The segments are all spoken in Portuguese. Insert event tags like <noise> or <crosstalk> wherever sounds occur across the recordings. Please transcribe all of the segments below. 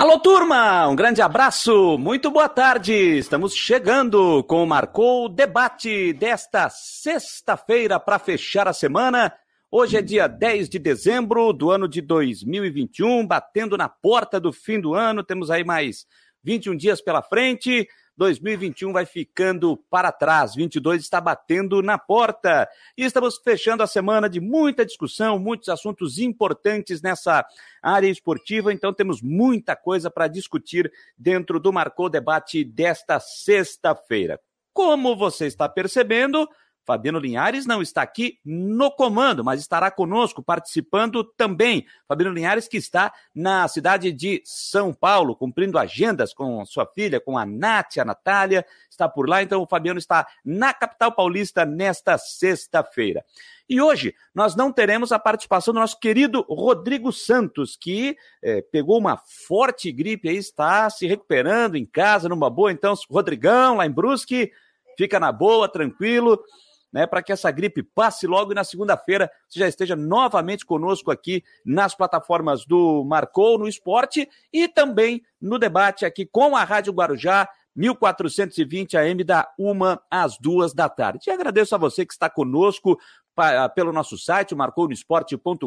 Alô, turma! Um grande abraço, muito boa tarde! Estamos chegando com o Marcou Debate desta sexta-feira para fechar a semana. Hoje é dia 10 de dezembro do ano de 2021, batendo na porta do fim do ano. Temos aí mais 21 dias pela frente. 2021 vai ficando para trás, 22 está batendo na porta. E estamos fechando a semana de muita discussão, muitos assuntos importantes nessa área esportiva, então temos muita coisa para discutir dentro do Marcou Debate desta sexta-feira. Como você está percebendo, Fabiano Linhares não está aqui no comando, mas estará conosco participando também. Fabiano Linhares que está na cidade de São Paulo, cumprindo agendas com sua filha, com a Nath, a Natália, está por lá. Então o Fabiano está na capital paulista nesta sexta-feira. E hoje nós não teremos a participação do nosso querido Rodrigo Santos, que é, pegou uma forte gripe aí, está se recuperando em casa, numa boa. Então, Rodrigão, lá em Brusque, fica na boa, tranquilo né, para que essa gripe passe logo e na segunda-feira você já esteja novamente conosco aqui nas plataformas do Marcou no Esporte e também no debate aqui com a Rádio Guarujá 1420 AM da uma às duas da tarde. E agradeço a você que está conosco ah, pelo nosso site, marcounoesporte.com.br,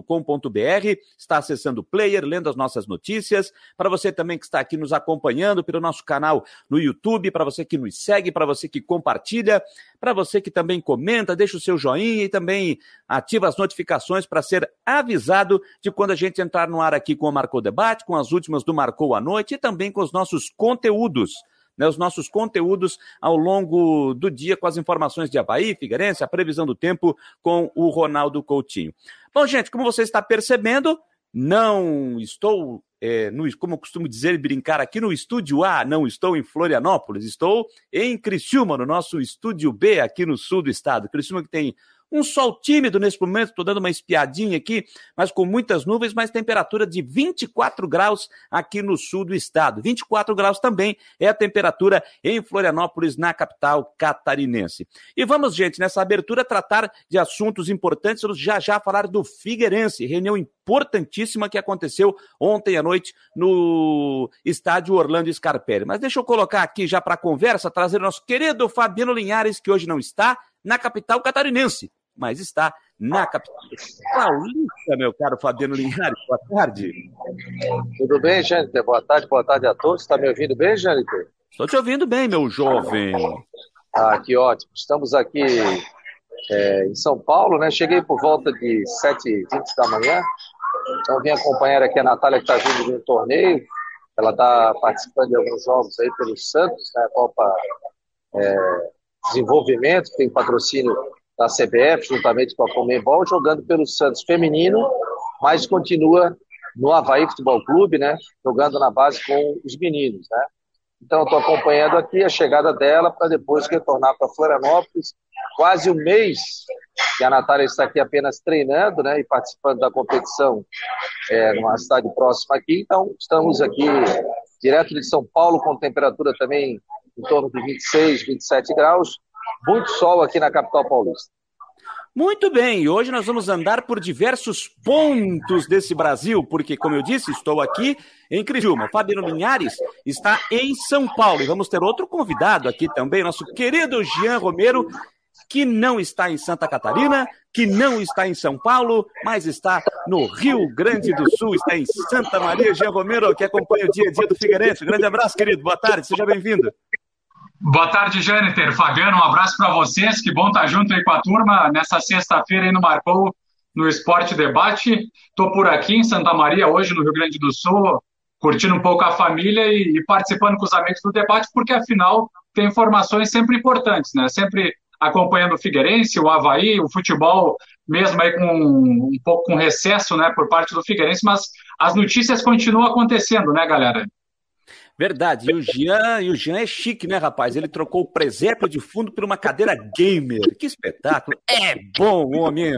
está acessando o player, lendo as nossas notícias. Para você também que está aqui nos acompanhando pelo nosso canal no YouTube, para você que nos segue, para você que compartilha, para você que também comenta, deixa o seu joinha e também ativa as notificações para ser avisado de quando a gente entrar no ar aqui com o Marcou Debate, com as últimas do Marcou à Noite e também com os nossos conteúdos né, os nossos conteúdos ao longo do dia com as informações de Havaí, Figueirense, a previsão do tempo com o Ronaldo Coutinho. Bom, gente, como você está percebendo, não estou, é, no, como eu costumo dizer e brincar aqui no estúdio A, não estou em Florianópolis, estou em Criciúma, no nosso estúdio B, aqui no sul do estado. Criciúma que tem um sol tímido nesse momento, estou dando uma espiadinha aqui, mas com muitas nuvens, mas temperatura de 24 graus aqui no sul do estado. 24 graus também é a temperatura em Florianópolis, na capital catarinense. E vamos, gente, nessa abertura tratar de assuntos importantes, vamos já já falar do Figueirense, reunião importantíssima que aconteceu ontem à noite no estádio Orlando Scarpelli. Mas deixa eu colocar aqui já para conversa, trazer o nosso querido Fabiano Linhares, que hoje não está, na capital catarinense mas está na capital paulista, meu caro Fabiano Linhares. Boa tarde. Tudo bem, Jâniter? Boa tarde, boa tarde a todos. Está me ouvindo bem, Jâniter? Estou te ouvindo bem, meu jovem. Ah, que ótimo. Estamos aqui é, em São Paulo, né? Cheguei por volta de 7h20 da manhã. Então vim acompanhar aqui a Natália que está vindo de um torneio. Ela está participando de alguns jogos aí pelo Santos, né? A Copa é, Desenvolvimento, que tem patrocínio da CBF, juntamente com a Comembol, jogando pelo Santos feminino, mas continua no Havaí Futebol Clube, né? Jogando na base com os meninos, né? Então, estou acompanhando aqui a chegada dela para depois retornar para Florianópolis. Quase um mês que a Natália está aqui apenas treinando né, e participando da competição é, numa cidade próxima aqui. Então, estamos aqui direto de São Paulo, com temperatura também em torno de 26, 27 graus muito sol aqui na capital paulista. Muito bem, hoje nós vamos andar por diversos pontos desse Brasil, porque, como eu disse, estou aqui em Criciúma. Fabiano Linhares está em São Paulo e vamos ter outro convidado aqui também, nosso querido Jean Romero, que não está em Santa Catarina, que não está em São Paulo, mas está no Rio Grande do Sul, está em Santa Maria. Jean Romero, que acompanha o dia a dia do Figueirense. Grande abraço, querido. Boa tarde, seja bem-vindo. Boa tarde, Jâniter. Fabiano, um abraço para vocês. Que bom estar junto aí com a turma nessa sexta-feira aí no Marcou no Esporte Debate. Estou por aqui em Santa Maria, hoje no Rio Grande do Sul, curtindo um pouco a família e, e participando com os amigos do debate, porque afinal tem informações sempre importantes, né? Sempre acompanhando o Figueirense, o Havaí, o futebol, mesmo aí com um pouco com recesso, né, por parte do Figueirense, mas as notícias continuam acontecendo, né, galera? Verdade. E o Jean, e o Jean é chique, né, rapaz? Ele trocou o presépio de fundo por uma cadeira gamer. Que espetáculo. É bom, homem.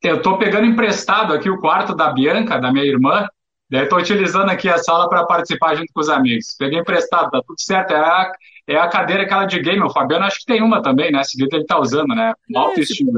Eu tô pegando emprestado aqui o quarto da Bianca, da minha irmã. Daí tô utilizando aqui a sala para participar junto com os amigos. Peguei emprestado, tá tudo certo. É a, é a cadeira aquela de game. O Fabiano acho que tem uma também, né? Se ele tá usando, né? Alto é, estilo.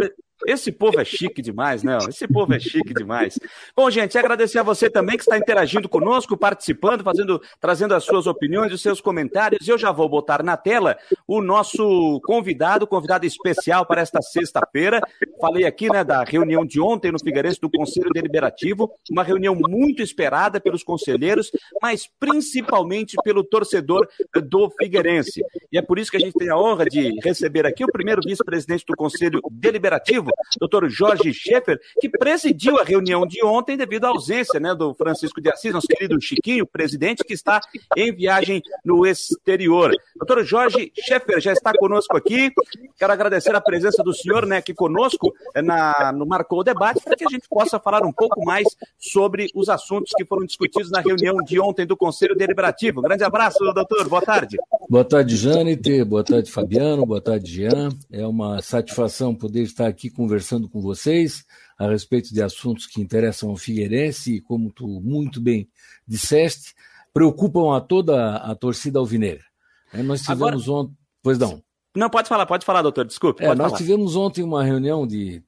Esse povo é chique demais, não? Esse povo é chique demais. Bom, gente, agradecer a você também que está interagindo conosco, participando, fazendo, trazendo as suas opiniões, os seus comentários. Eu já vou botar na tela o nosso convidado, convidado especial para esta sexta-feira. Falei aqui, né, da reunião de ontem no Figueirense do Conselho Deliberativo, uma reunião muito esperada pelos conselheiros, mas principalmente pelo torcedor do Figueirense. E é por isso que a gente tem a honra de receber aqui o primeiro vice-presidente do Conselho Deliberativo, doutor Jorge Schaeffer, que presidiu a reunião de ontem devido à ausência né, do Francisco de Assis, nosso querido Chiquinho, presidente, que está em viagem no exterior. Doutor Jorge Schaeffer já está conosco aqui. Quero agradecer a presença do senhor né, aqui conosco eh, na, no Marcou o Debate, para que a gente possa falar um pouco mais sobre os assuntos que foram discutidos na reunião de ontem do Conselho Deliberativo. grande abraço, doutor. Boa tarde. Boa tarde, Jâniter. Boa tarde, Fabiano. Boa tarde, Jean. É uma satisfação poder estar aqui conversando com vocês a respeito de assuntos que interessam ao Figueirense e, como tu muito bem disseste, preocupam a toda a torcida alvinegra. É, nós tivemos Agora... ontem. Pois não. Não, pode falar, pode falar, doutor, desculpe. É, nós falar. tivemos ontem uma reunião de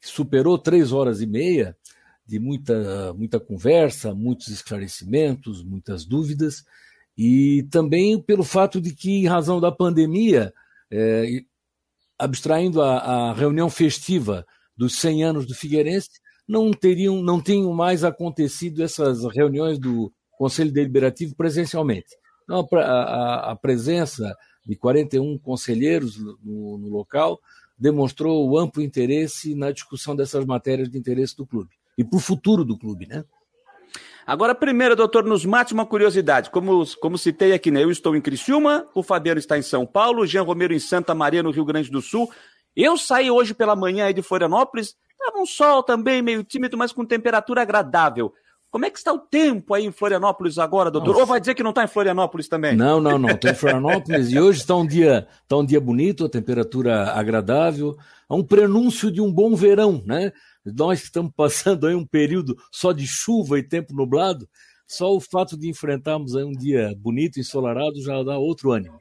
que superou três horas e meia de muita, muita conversa, muitos esclarecimentos, muitas dúvidas, e também pelo fato de que, em razão da pandemia, é, abstraindo a, a, reunião festiva dos 100 anos do Figueirense, não teriam, não tinham mais acontecido essas reuniões do Conselho Deliberativo presencialmente. Então, a, a, a presença de 41 conselheiros no, no local demonstrou o amplo interesse na discussão dessas matérias de interesse do clube e para o futuro do clube, né? Agora, primeiro, doutor, nos mate uma curiosidade. Como, como citei aqui, né? Eu estou em Criciúma, o Fabiano está em São Paulo, o Jean Romero em Santa Maria, no Rio Grande do Sul. Eu saí hoje pela manhã aí de Florianópolis, estava um sol também, meio tímido, mas com temperatura agradável. Como é que está o tempo aí em Florianópolis agora, doutor? Nossa. Ou vai dizer que não está em Florianópolis também? Não, não, não. Estou em Florianópolis e hoje está um dia, está um dia bonito, a temperatura agradável, é um prenúncio de um bom verão, né? Nós estamos passando aí um período só de chuva e tempo nublado, só o fato de enfrentarmos um dia bonito ensolarado já dá outro ânimo.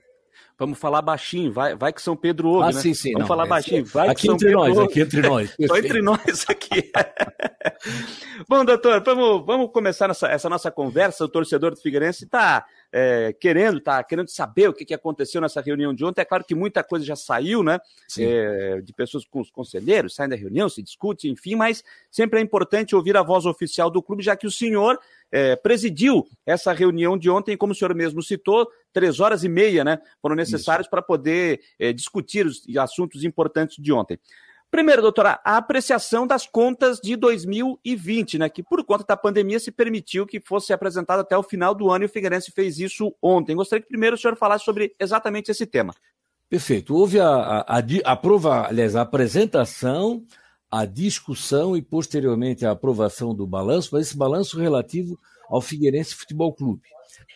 Vamos falar baixinho, vai, vai que São Pedro ouve, ah, né? Sim, sim, Vamos não, falar é, baixinho, vai aqui que São Pedro nós, ouve. aqui entre nós. <laughs> Só entre nós aqui. <laughs> Bom, doutor, vamos, vamos começar essa, essa nossa conversa. O torcedor do Figueirense está é, querendo, está querendo saber o que, que aconteceu nessa reunião de ontem. É claro que muita coisa já saiu, né? É, de pessoas com os conselheiros, saem da reunião, se discute, enfim, mas sempre é importante ouvir a voz oficial do clube, já que o senhor é, presidiu essa reunião de ontem, como o senhor mesmo citou, três horas e meia, né? Foram necessários para poder é, discutir os assuntos importantes de ontem. Primeiro, doutora, a apreciação das contas de 2020, né, que por conta da pandemia se permitiu que fosse apresentado até o final do ano e o Figueirense fez isso ontem. Gostaria que primeiro o senhor falasse sobre exatamente esse tema. Perfeito. Houve a, a, a, a prova, aliás, a apresentação, a discussão e posteriormente a aprovação do balanço, mas esse balanço relativo ao Figueirense Futebol Clube.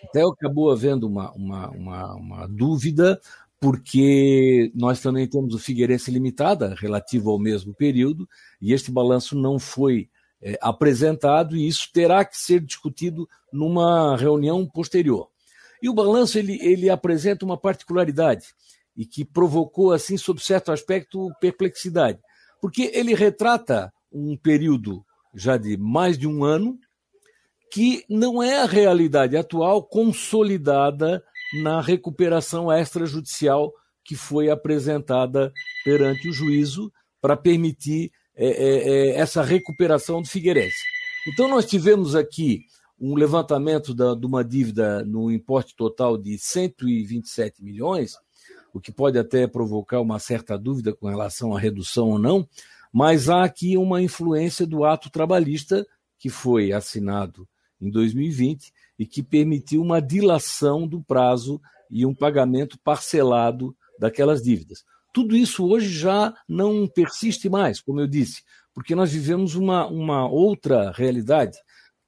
Até acabou havendo uma, uma, uma, uma dúvida porque nós também temos o Figueirense Limitada, relativo ao mesmo período, e este balanço não foi é, apresentado, e isso terá que ser discutido numa reunião posterior. E o balanço ele, ele apresenta uma particularidade, e que provocou, assim, sob certo aspecto, perplexidade, porque ele retrata um período já de mais de um ano, que não é a realidade atual consolidada na recuperação extrajudicial que foi apresentada perante o juízo para permitir é, é, é, essa recuperação do Figueirense. Então, nós tivemos aqui um levantamento da, de uma dívida no importe total de 127 milhões, o que pode até provocar uma certa dúvida com relação à redução ou não, mas há aqui uma influência do ato trabalhista que foi assinado em 2020 e que permitiu uma dilação do prazo e um pagamento parcelado daquelas dívidas. Tudo isso hoje já não persiste mais, como eu disse, porque nós vivemos uma, uma outra realidade,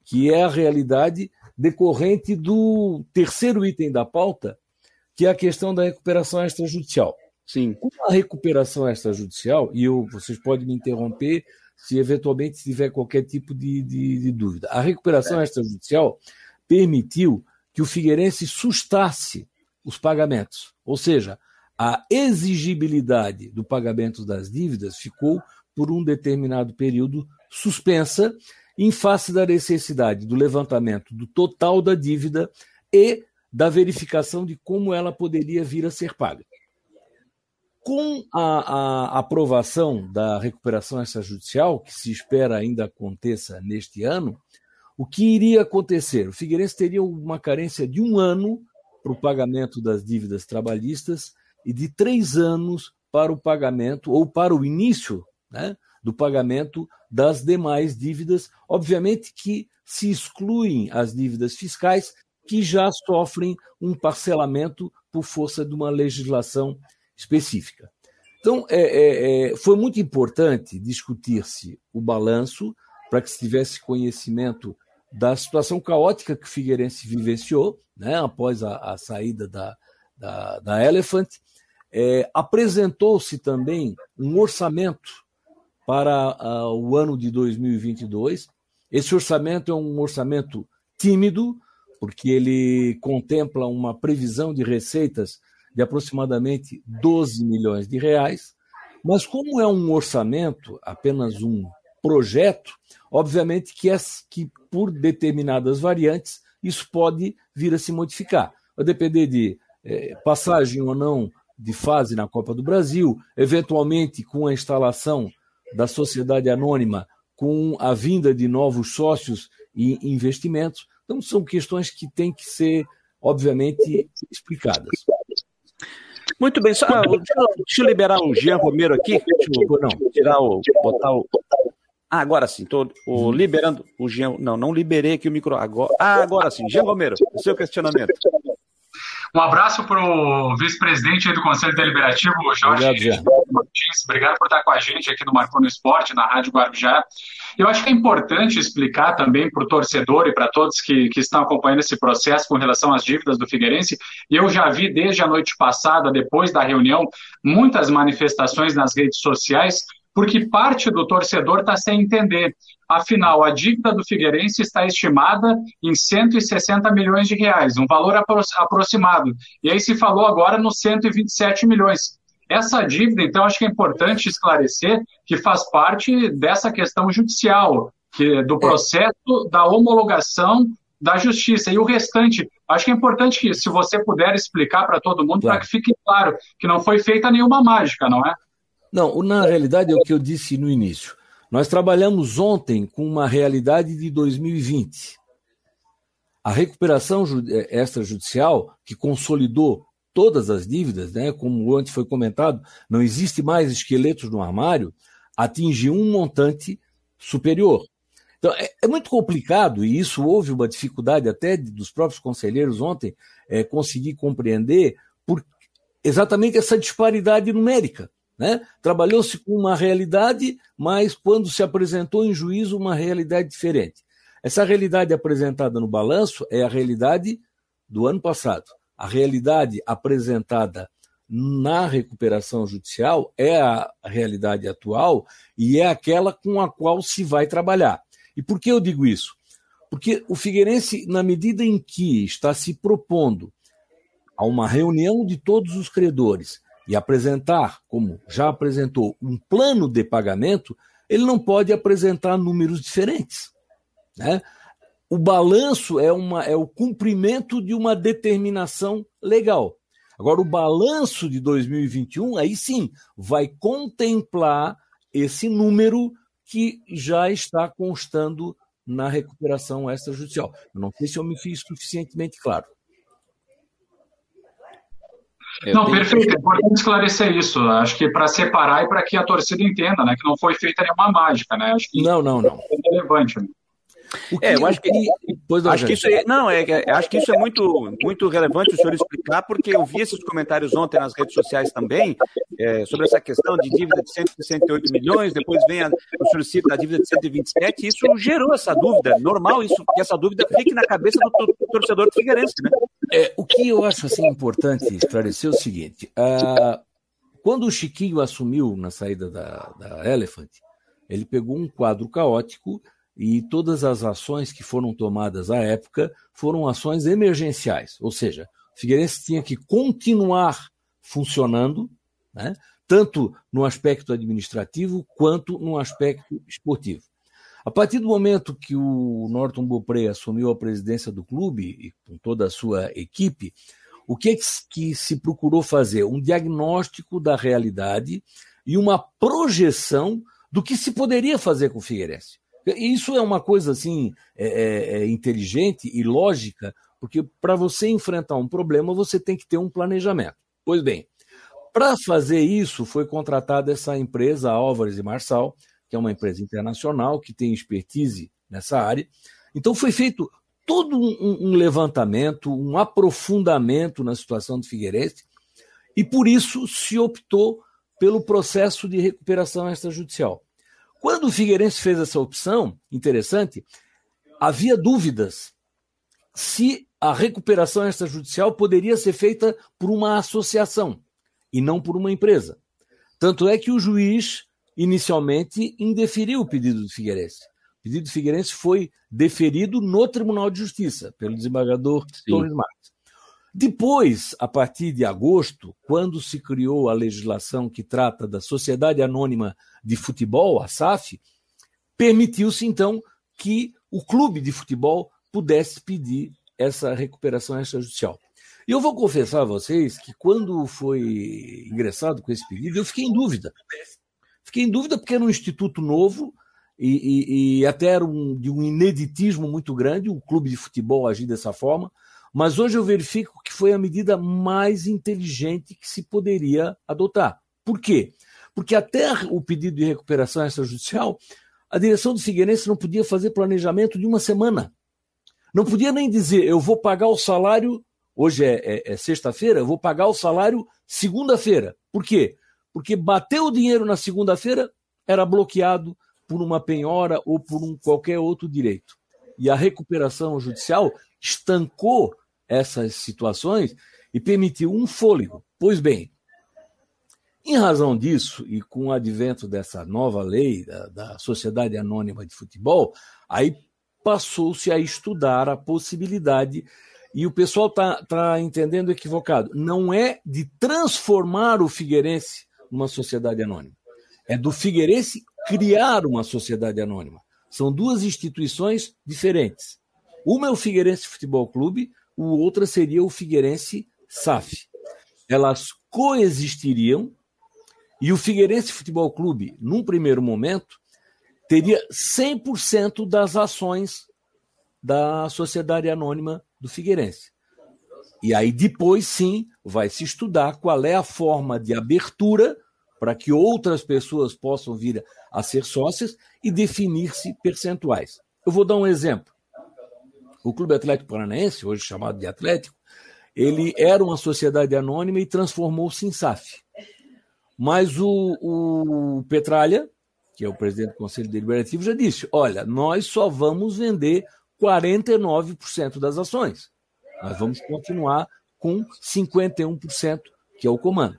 que é a realidade decorrente do terceiro item da pauta, que é a questão da recuperação extrajudicial. Sim. Com a recuperação extrajudicial, e eu, vocês podem me interromper se eventualmente tiver qualquer tipo de, de, de dúvida. A recuperação é. extrajudicial permitiu que o Figueirense sustasse os pagamentos, ou seja, a exigibilidade do pagamento das dívidas ficou por um determinado período suspensa em face da necessidade do levantamento do total da dívida e da verificação de como ela poderia vir a ser paga. Com a, a aprovação da recuperação extrajudicial, que se espera ainda aconteça neste ano, o que iria acontecer? O Figueirense teria uma carência de um ano para o pagamento das dívidas trabalhistas e de três anos para o pagamento ou para o início né, do pagamento das demais dívidas, obviamente que se excluem as dívidas fiscais que já sofrem um parcelamento por força de uma legislação específica. Então, é, é, é, foi muito importante discutir-se o balanço para que se tivesse conhecimento da situação caótica que Figueirense vivenciou né, após a, a saída da, da, da Elephant. É, Apresentou-se também um orçamento para o ano de 2022. Esse orçamento é um orçamento tímido, porque ele contempla uma previsão de receitas de aproximadamente 12 milhões de reais. Mas, como é um orçamento, apenas um projeto, obviamente que, é, que por determinadas variantes isso pode vir a se modificar. Vai depender de é, passagem ou não de fase na Copa do Brasil, eventualmente com a instalação da sociedade anônima com a vinda de novos sócios e investimentos. Então, são questões que têm que ser, obviamente, explicadas. Muito bem, só, deixa, deixa, eu liberar o Jean Romero aqui. Deixa eu não, tirar o. botar o. Ah, agora sim, estou liberando o Jean. Não, não liberei aqui o micro. Agora, ah, agora sim. Jean Romero, o seu questionamento. Um abraço para o vice-presidente do Conselho Deliberativo, Jorge Obrigado, Martins. Obrigado por estar com a gente aqui no Marcou no Esporte, na Rádio Guarujá. Eu acho que é importante explicar também para o torcedor e para todos que, que estão acompanhando esse processo com relação às dívidas do Figueirense. Eu já vi desde a noite passada, depois da reunião, muitas manifestações nas redes sociais porque parte do torcedor está sem entender. Afinal, a dívida do Figueirense está estimada em 160 milhões de reais, um valor apro aproximado. E aí se falou agora nos 127 milhões. Essa dívida, então, acho que é importante esclarecer que faz parte dessa questão judicial, que, do processo da homologação da justiça. E o restante, acho que é importante que, se você puder explicar para todo mundo, claro. para que fique claro que não foi feita nenhuma mágica, não é? Não, na realidade é o que eu disse no início. Nós trabalhamos ontem com uma realidade de 2020. A recuperação eh, extrajudicial, que consolidou todas as dívidas, né, como antes foi comentado, não existe mais esqueletos no armário, atingiu um montante superior. Então, é, é, muito complicado, e isso houve uma dificuldade até dos próprios conselheiros ontem é, conseguir compreender por exatamente essa disparidade numérica. Né? Trabalhou-se com uma realidade, mas quando se apresentou em juízo, uma realidade diferente. Essa realidade apresentada no balanço é a realidade do ano passado. A realidade apresentada na recuperação judicial é a realidade atual e é aquela com a qual se vai trabalhar. E por que eu digo isso? Porque o Figueirense, na medida em que está se propondo a uma reunião de todos os credores e apresentar, como já apresentou, um plano de pagamento, ele não pode apresentar números diferentes. Né? O balanço é, uma, é o cumprimento de uma determinação legal. Agora, o balanço de 2021, aí sim, vai contemplar esse número que já está constando na recuperação extrajudicial. Não sei se eu me fiz suficientemente claro. Eu não, perfeito. É importante esclarecer isso. Acho que para separar e para que a torcida entenda, né? Que não foi feita nenhuma mágica, né? Acho que não, não, não. É relevante. Né? É, eu acho que, acho que isso é, não, é, acho que isso é muito, muito relevante o senhor explicar, porque eu vi esses comentários ontem nas redes sociais também, é, sobre essa questão de dívida de 168 milhões, depois vem a, o senhor cita a dívida de 127, e isso gerou essa dúvida. Normal isso, que essa dúvida fique na cabeça do, do torcedor do Figueirense, né? É, o que eu acho assim, importante esclarecer é o seguinte: uh, quando o Chiquinho assumiu na saída da, da Elephant, ele pegou um quadro caótico e todas as ações que foram tomadas à época foram ações emergenciais, ou seja, o Figueirense tinha que continuar funcionando, né, tanto no aspecto administrativo quanto no aspecto esportivo. A partir do momento que o Norton Beaupré assumiu a presidência do clube, e com toda a sua equipe, o que, é que se procurou fazer? Um diagnóstico da realidade e uma projeção do que se poderia fazer com o Figueirense. Isso é uma coisa assim é, é, é inteligente e lógica, porque para você enfrentar um problema você tem que ter um planejamento. Pois bem, para fazer isso foi contratada essa empresa Álvares e Marçal, que é uma empresa internacional que tem expertise nessa área. Então foi feito todo um, um levantamento, um aprofundamento na situação do Figueirense, e por isso se optou pelo processo de recuperação extrajudicial. Quando o Figueirense fez essa opção, interessante, havia dúvidas se a recuperação extrajudicial poderia ser feita por uma associação e não por uma empresa. Tanto é que o juiz inicialmente indeferiu o pedido do Figueirense. O pedido do Figueirense foi deferido no Tribunal de Justiça pelo desembargador Torres Marques. Depois, a partir de agosto, quando se criou a legislação que trata da Sociedade Anônima de Futebol, a SAF, permitiu-se então que o clube de futebol pudesse pedir essa recuperação extrajudicial. Eu vou confessar a vocês que quando foi ingressado com esse pedido, eu fiquei em dúvida. Fiquei em dúvida porque era um instituto novo e, e, e até era um, de um ineditismo muito grande o clube de futebol agir dessa forma. Mas hoje eu verifico que foi a medida mais inteligente que se poderia adotar. Por quê? Porque até o pedido de recuperação extrajudicial, a direção do Figueirense não podia fazer planejamento de uma semana. Não podia nem dizer, eu vou pagar o salário, hoje é, é, é sexta-feira, eu vou pagar o salário segunda-feira. Por quê? Porque bateu o dinheiro na segunda-feira, era bloqueado por uma penhora ou por um qualquer outro direito. E a recuperação judicial estancou essas situações e permitiu um fôlego. Pois bem, em razão disso, e com o advento dessa nova lei da, da Sociedade Anônima de Futebol, aí passou-se a estudar a possibilidade, e o pessoal está tá entendendo equivocado, não é de transformar o Figueirense numa sociedade anônima, é do Figueirense criar uma sociedade anônima. São duas instituições diferentes. Uma é o Figueirense Futebol Clube, o outra seria o Figueirense SAF. Elas coexistiriam e o Figueirense Futebol Clube, num primeiro momento, teria 100% das ações da Sociedade Anônima do Figueirense. E aí depois sim vai se estudar qual é a forma de abertura para que outras pessoas possam vir a ser sócias e definir-se percentuais. Eu vou dar um exemplo. O Clube Atlético Paranaense, hoje chamado de Atlético, ele era uma sociedade anônima e transformou-se em SAF. Mas o, o Petralha, que é o presidente do Conselho Deliberativo, já disse: olha, nós só vamos vender 49% das ações. Nós vamos continuar com 51%, que é o comando.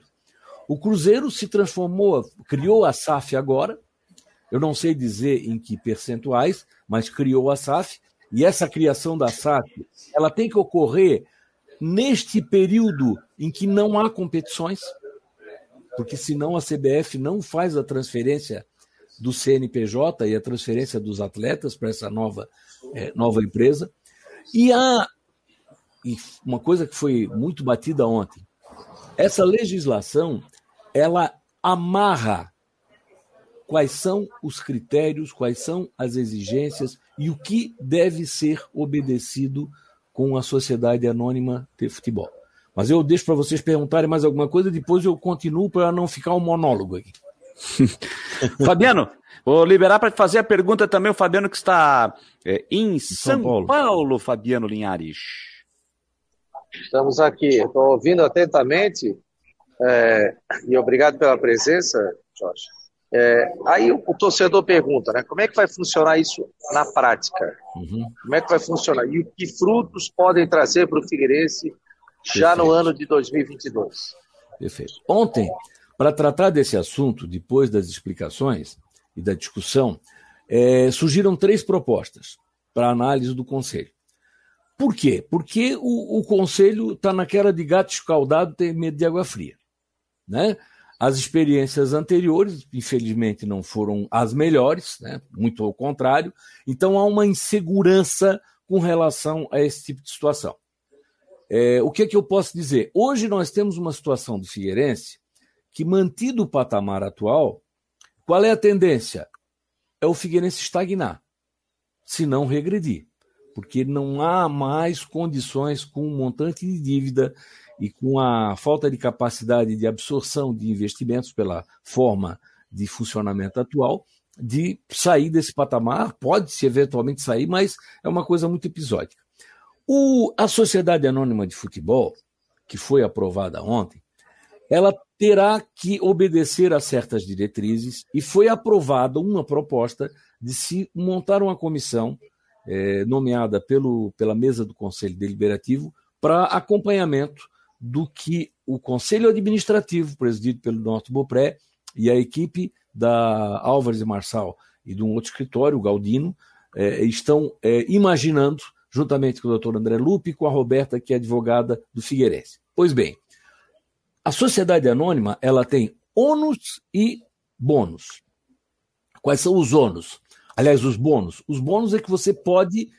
O Cruzeiro se transformou, criou a SAF agora, eu não sei dizer em que percentuais, mas criou a SAF e essa criação da SAF, ela tem que ocorrer neste período em que não há competições, porque senão a CBF não faz a transferência do CNPJ e a transferência dos atletas para essa nova, é, nova empresa. E há e uma coisa que foi muito batida ontem, essa legislação ela amarra quais são os critérios, quais são as exigências e o que deve ser obedecido com a Sociedade Anônima de Futebol. Mas eu deixo para vocês perguntarem mais alguma coisa, depois eu continuo para não ficar um monólogo aqui. <laughs> Fabiano, vou liberar para fazer a pergunta também o Fabiano que está é, em, São, São Paulo. Paulo, Fabiano Linhares. Estamos aqui, estou ouvindo atentamente é, e obrigado pela presença, Jorge. É, aí o, o, torcedor pergunta, né? Como é que vai funcionar isso na prática? Uhum. Como é que vai funcionar? E que frutos podem trazer para o Figueirense já Perfeito. no ano de 2022? Perfeito. Ontem, para tratar desse assunto, depois das explicações e da discussão, é, surgiram três propostas para análise do Conselho. Por quê? Porque o, o Conselho está naquela de gato escaldado tem medo de água fria. Né? As experiências anteriores, infelizmente, não foram as melhores, né? muito ao contrário. Então há uma insegurança com relação a esse tipo de situação. É, o que, é que eu posso dizer? Hoje nós temos uma situação do Figueirense que, mantido o patamar atual, qual é a tendência? É o Figueirense estagnar, se não regredir, porque não há mais condições com o montante de dívida e com a falta de capacidade de absorção de investimentos pela forma de funcionamento atual, de sair desse patamar. Pode-se eventualmente sair, mas é uma coisa muito episódica. O, a Sociedade Anônima de Futebol, que foi aprovada ontem, ela terá que obedecer a certas diretrizes e foi aprovada uma proposta de se montar uma comissão é, nomeada pelo, pela mesa do Conselho Deliberativo para acompanhamento do que o Conselho Administrativo, presidido pelo Norte Bopré, e a equipe da Álvares e Marçal e de um outro escritório, o Galdino, é, estão é, imaginando juntamente com o doutor André Lupe e com a Roberta, que é advogada do Figueirense. Pois bem, a sociedade anônima ela tem ônus e bônus. Quais são os ônus? Aliás, os bônus. Os bônus é que você pode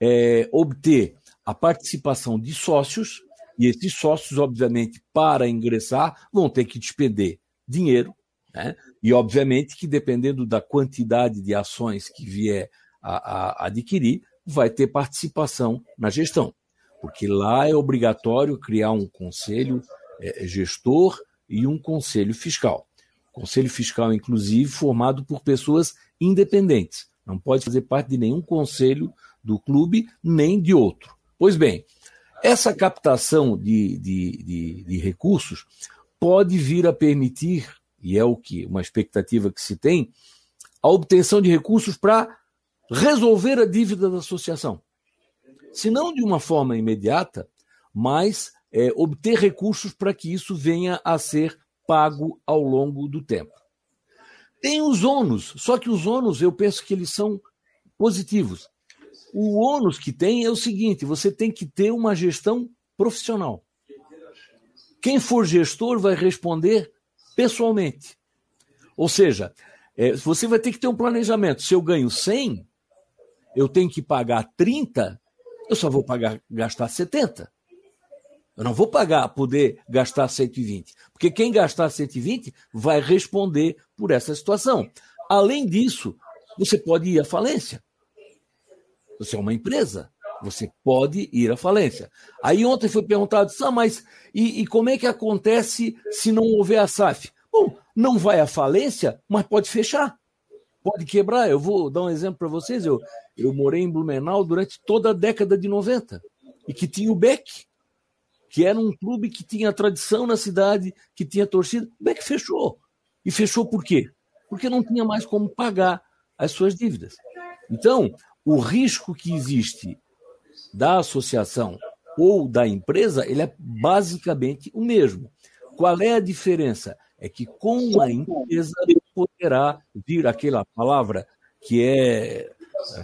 é, obter a participação de sócios, e esses sócios, obviamente, para ingressar, vão ter que despender dinheiro, né? e obviamente que dependendo da quantidade de ações que vier a, a adquirir, vai ter participação na gestão, porque lá é obrigatório criar um conselho é, gestor e um conselho fiscal. Conselho fiscal, inclusive, formado por pessoas independentes. Não pode fazer parte de nenhum conselho do clube, nem de outro. Pois bem, essa captação de, de, de, de recursos pode vir a permitir, e é o que uma expectativa que se tem, a obtenção de recursos para resolver a dívida da associação. Se não de uma forma imediata, mas é, obter recursos para que isso venha a ser pago ao longo do tempo. Tem os ônus, só que os ônus eu penso que eles são positivos. O ônus que tem é o seguinte: você tem que ter uma gestão profissional. Quem for gestor vai responder pessoalmente. Ou seja, é, você vai ter que ter um planejamento. Se eu ganho 100, eu tenho que pagar 30, eu só vou pagar gastar 70. Eu não vou pagar, poder gastar 120. Porque quem gastar 120 vai responder por essa situação. Além disso, você pode ir à falência. Você é uma empresa. Você pode ir à falência. Aí ontem foi perguntado, ah, mas e, e como é que acontece se não houver a SAF? Bom, não vai à falência, mas pode fechar pode quebrar. Eu vou dar um exemplo para vocês. Eu, eu morei em Blumenau durante toda a década de 90 e que tinha o Beck, que era um clube que tinha tradição na cidade, que tinha torcida. O Beck fechou. E fechou por quê? Porque não tinha mais como pagar as suas dívidas. Então, o risco que existe da associação ou da empresa, ele é basicamente o mesmo. Qual é a diferença? É que com a empresa poderá vir aquela palavra que é,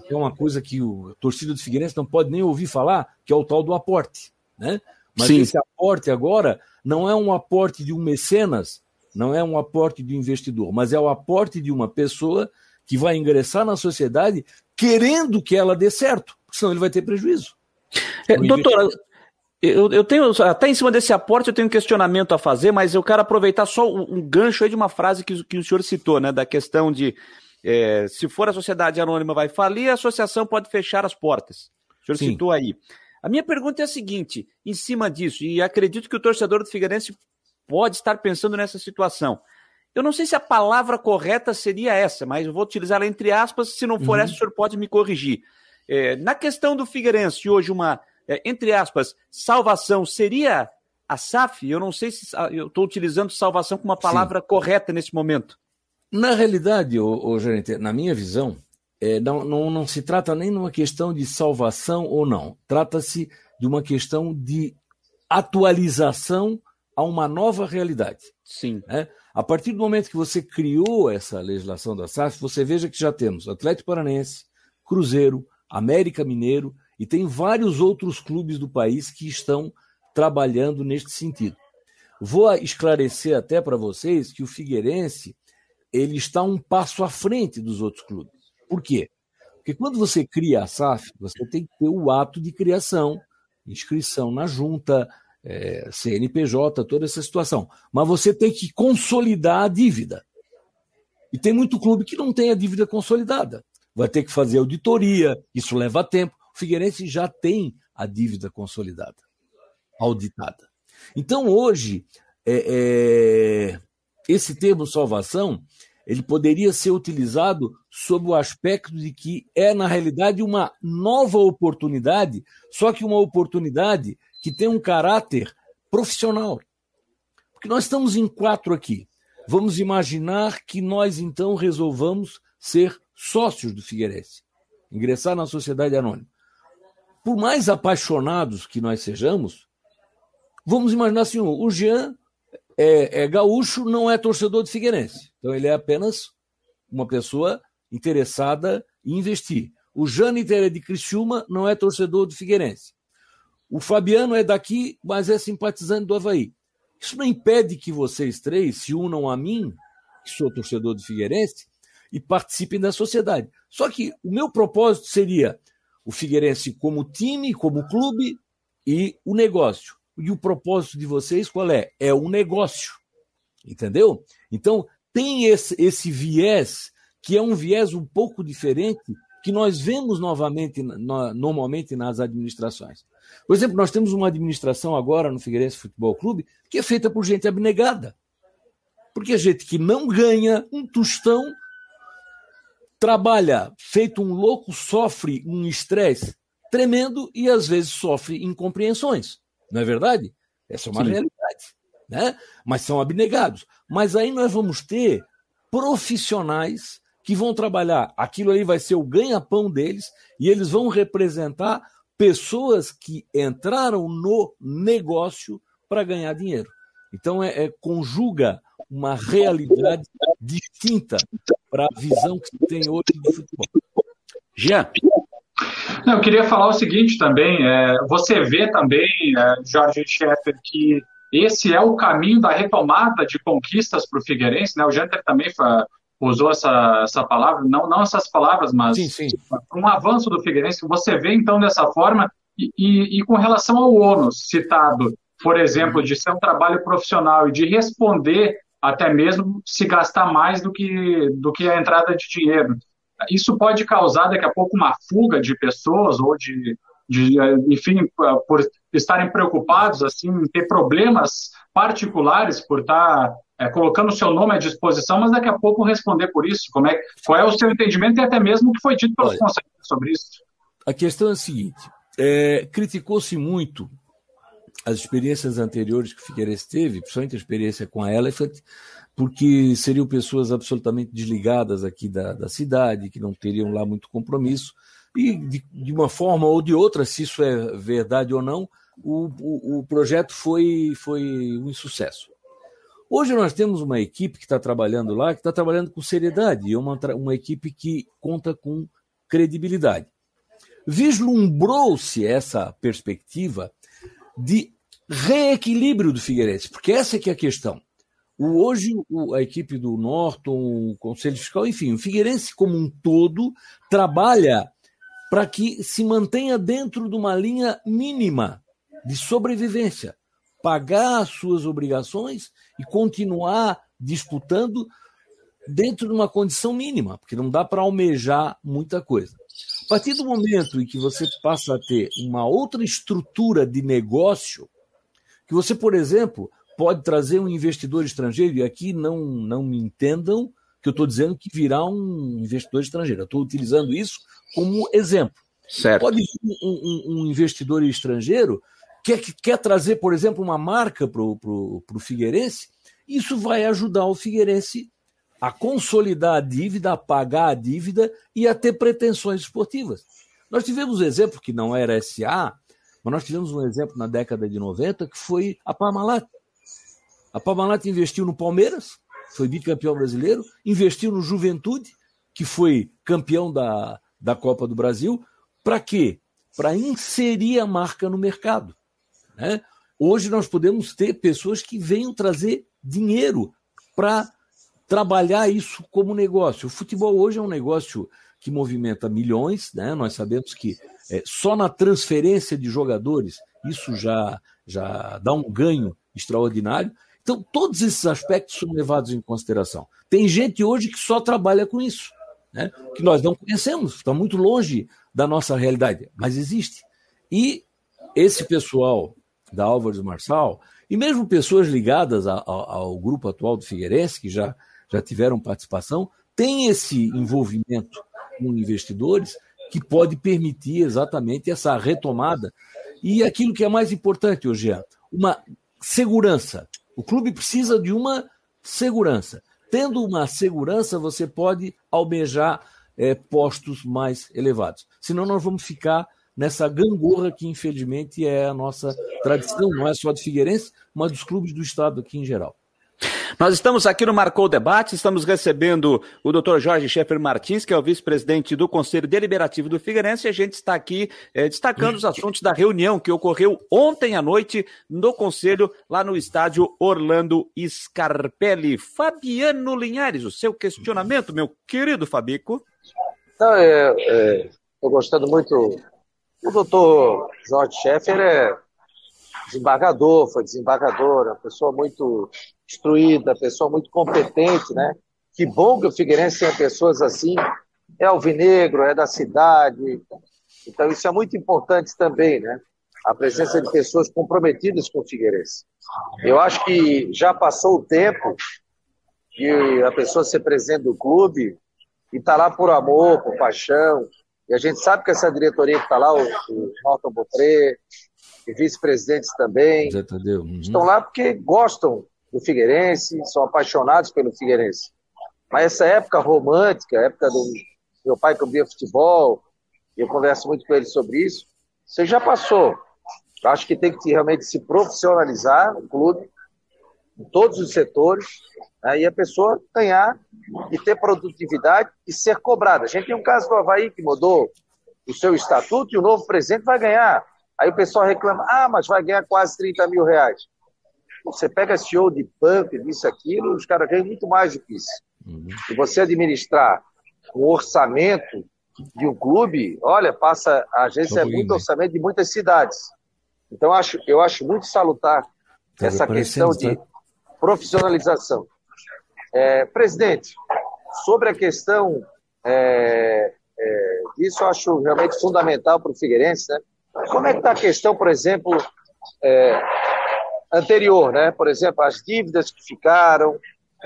que é uma coisa que o torcedor do Figueirense não pode nem ouvir falar, que é o tal do aporte. Né? Mas Sim. esse aporte agora não é um aporte de um mecenas, não é um aporte de um investidor, mas é o aporte de uma pessoa que vai ingressar na sociedade querendo que ela dê certo, senão ele vai ter prejuízo. É, doutora, eu, eu, tenho, até em cima desse aporte, eu tenho um questionamento a fazer, mas eu quero aproveitar só um, gancho aí de uma frase que, que o senhor citou, né? Da questão de é, se for a sociedade anônima vai falir, a associação pode fechar as portas. O senhor Sim. citou aí. A minha pergunta é a seguinte: em cima disso, e acredito que o torcedor do Figueirense pode estar pensando nessa situação. Eu não sei se a palavra correta seria essa, mas eu vou utilizar ela entre aspas. Se não for uhum. essa, o senhor pode me corrigir. É, na questão do Figueirense, hoje uma é, entre aspas, salvação seria a SAF? Eu não sei se eu estou utilizando salvação como uma palavra Sim. correta nesse momento. Na realidade, ô, ô, gerente, na minha visão, é, não, não, não se trata nem de uma questão de salvação ou não. Trata-se de uma questão de atualização a uma nova realidade. Sim. Né? A partir do momento que você criou essa legislação da SAF, você veja que já temos Atlético Paranense, Cruzeiro, América Mineiro e tem vários outros clubes do país que estão trabalhando neste sentido. Vou esclarecer até para vocês que o Figueirense ele está um passo à frente dos outros clubes. Por quê? Porque quando você cria a SAF, você tem que ter o ato de criação, inscrição na junta, é, CNPJ, toda essa situação. Mas você tem que consolidar a dívida. E tem muito clube que não tem a dívida consolidada. Vai ter que fazer auditoria, isso leva tempo. O Figueirense já tem a dívida consolidada, auditada. Então, hoje, é, é, esse termo salvação ele poderia ser utilizado sob o aspecto de que é, na realidade, uma nova oportunidade, só que uma oportunidade que tem um caráter profissional. Porque nós estamos em quatro aqui. Vamos imaginar que nós, então, resolvamos ser sócios do Figueirense, ingressar na sociedade anônima. Por mais apaixonados que nós sejamos, vamos imaginar assim: o Jean é, é gaúcho, não é torcedor do Figueirense. Então ele é apenas uma pessoa interessada em investir. O Jâniter é de Criciúma, não é torcedor do Figueirense. O Fabiano é daqui, mas é simpatizante do Havaí. Isso não impede que vocês três se unam a mim, que sou torcedor do Figueirense, e participem da sociedade. Só que o meu propósito seria o Figueirense como time, como clube e o negócio. E o propósito de vocês qual é? É um negócio. Entendeu? Então, tem esse, esse viés, que é um viés um pouco diferente, que nós vemos novamente, no, normalmente nas administrações. Por exemplo, nós temos uma administração agora no Figueirense Futebol Clube que é feita por gente abnegada. Porque é gente que não ganha um tostão, trabalha feito um louco, sofre um estresse tremendo e às vezes sofre incompreensões. Não é verdade? Essa é uma Sim. realidade. Né? Mas são abnegados. Mas aí nós vamos ter profissionais que vão trabalhar. Aquilo aí vai ser o ganha-pão deles e eles vão representar pessoas que entraram no negócio para ganhar dinheiro. Então, é, é, conjuga uma realidade distinta para a visão que se tem hoje de futebol. Jean. Não, eu queria falar o seguinte também. É, você vê também, é, Jorge Scheffer, que esse é o caminho da retomada de conquistas para o Figueirense. Né? O Janter também usou essa, essa palavra, não, não essas palavras, mas sim, sim. um avanço do Figueirense. Você vê então dessa forma, e, e, e com relação ao ônus citado, por exemplo, de ser um trabalho profissional e de responder até mesmo se gastar mais do que, do que a entrada de dinheiro. Isso pode causar daqui a pouco uma fuga de pessoas ou de, de enfim, por estarem preocupados assim, em ter problemas particulares por estar é, colocando o seu nome à disposição, mas daqui a pouco responder por isso. Como é, qual é o seu entendimento e até mesmo o que foi dito pelos Olha, conselheiros sobre isso? A questão é a seguinte: é, criticou-se muito as experiências anteriores que o Figueirense teve, principalmente a experiência com a Elephant, porque seriam pessoas absolutamente desligadas aqui da, da cidade, que não teriam lá muito compromisso, e de, de, uma forma ou de outra, se isso é verdade ou não, o, o, o projeto foi, foi um insucesso. Hoje nós temos uma equipe que está trabalhando lá, que está trabalhando com seriedade, e uma, uma equipe que conta com credibilidade. Vislumbrou-se essa perspectiva de reequilíbrio do Figueirense, porque essa é que é a questão. O, hoje, o, a equipe do Norton, o Conselho Fiscal, enfim, o Figueirense como um todo trabalha para que se mantenha dentro de uma linha mínima de sobrevivência, pagar as suas obrigações e continuar disputando dentro de uma condição mínima, porque não dá para almejar muita coisa. A partir do momento em que você passa a ter uma outra estrutura de negócio, que você, por exemplo, pode trazer um investidor estrangeiro, e aqui não, não me entendam que eu estou dizendo que virá um investidor estrangeiro. Eu estou utilizando isso como exemplo. Certo. Pode vir um, um, um investidor estrangeiro que quer, quer trazer, por exemplo, uma marca para o Figueirense, isso vai ajudar o Figueirense a consolidar a dívida, a pagar a dívida e a ter pretensões esportivas. Nós tivemos um exemplo que não era SA, mas nós tivemos um exemplo na década de 90 que foi a Parmalat. A Parmalat investiu no Palmeiras, foi bicampeão brasileiro, investiu no Juventude, que foi campeão da, da Copa do Brasil. Para quê? Para inserir a marca no mercado. Né? hoje nós podemos ter pessoas que venham trazer dinheiro para trabalhar isso como negócio. O futebol hoje é um negócio que movimenta milhões, né? Nós sabemos que é, só na transferência de jogadores isso já, já dá um ganho extraordinário. Então, todos esses aspectos são levados em consideração. Tem gente hoje que só trabalha com isso, né? que nós não conhecemos, está muito longe da nossa realidade, mas existe. E esse pessoal da Álvares Marçal, e mesmo pessoas ligadas a, a, ao grupo atual do Figueirense, que já, já tiveram participação, tem esse envolvimento com investidores que pode permitir exatamente essa retomada. E aquilo que é mais importante hoje, uma segurança. O clube precisa de uma segurança. Tendo uma segurança, você pode almejar é, postos mais elevados. Senão, nós vamos ficar nessa gangorra que, infelizmente, é a nossa tradição, não é só de Figueirense, mas dos clubes do Estado aqui em geral. Nós estamos aqui no Marcou Debate, estamos recebendo o Dr. Jorge Schaeffer Martins, que é o vice-presidente do Conselho Deliberativo do Figueirense, e a gente está aqui é, destacando os assuntos da reunião que ocorreu ontem à noite no Conselho, lá no estádio Orlando Scarpelli. Fabiano Linhares, o seu questionamento, meu querido Fabico. Não, é, é, estou gostando muito. O doutor Jorge Schaeffer é desembargador, foi desembargador, uma pessoa muito instruída, pessoa muito competente, né? Que bom que o Figueirense tenha pessoas assim. É alvinegro, é da cidade. Então isso é muito importante também, né? A presença de pessoas comprometidas com o Figueirense. Eu acho que já passou o tempo de a pessoa ser presidente do clube e estar tá lá por amor, por paixão. E a gente sabe que essa diretoria que está lá, o, o Norton Botré, e vice-presidentes também, uhum. estão lá porque gostam do Figueirense, são apaixonados pelo Figueirense. Mas essa época romântica, época do meu pai que via futebol, eu converso muito com ele sobre isso, você já passou. Acho que tem que realmente se profissionalizar o clube, em todos os setores, né, e a pessoa ganhar e ter produtividade e ser cobrada. A gente tem um caso do Havaí que mudou o seu estatuto e o novo presidente vai ganhar. Aí o pessoal reclama, ah, mas vai ganhar quase 30 mil reais. Você pega show de pump, disso, aquilo, os caras ganham muito mais do que isso. Uhum. E você administrar o orçamento de um clube, olha, passa, a agência é muito orçamento de muitas cidades. Então, acho, eu acho muito salutar tá essa questão de tá? profissionalização. É, presidente, sobre a questão é, é, disso, eu acho realmente fundamental para o Figueirense, né? Como é que está a questão, por exemplo, é, anterior, né? Por exemplo, as dívidas que ficaram,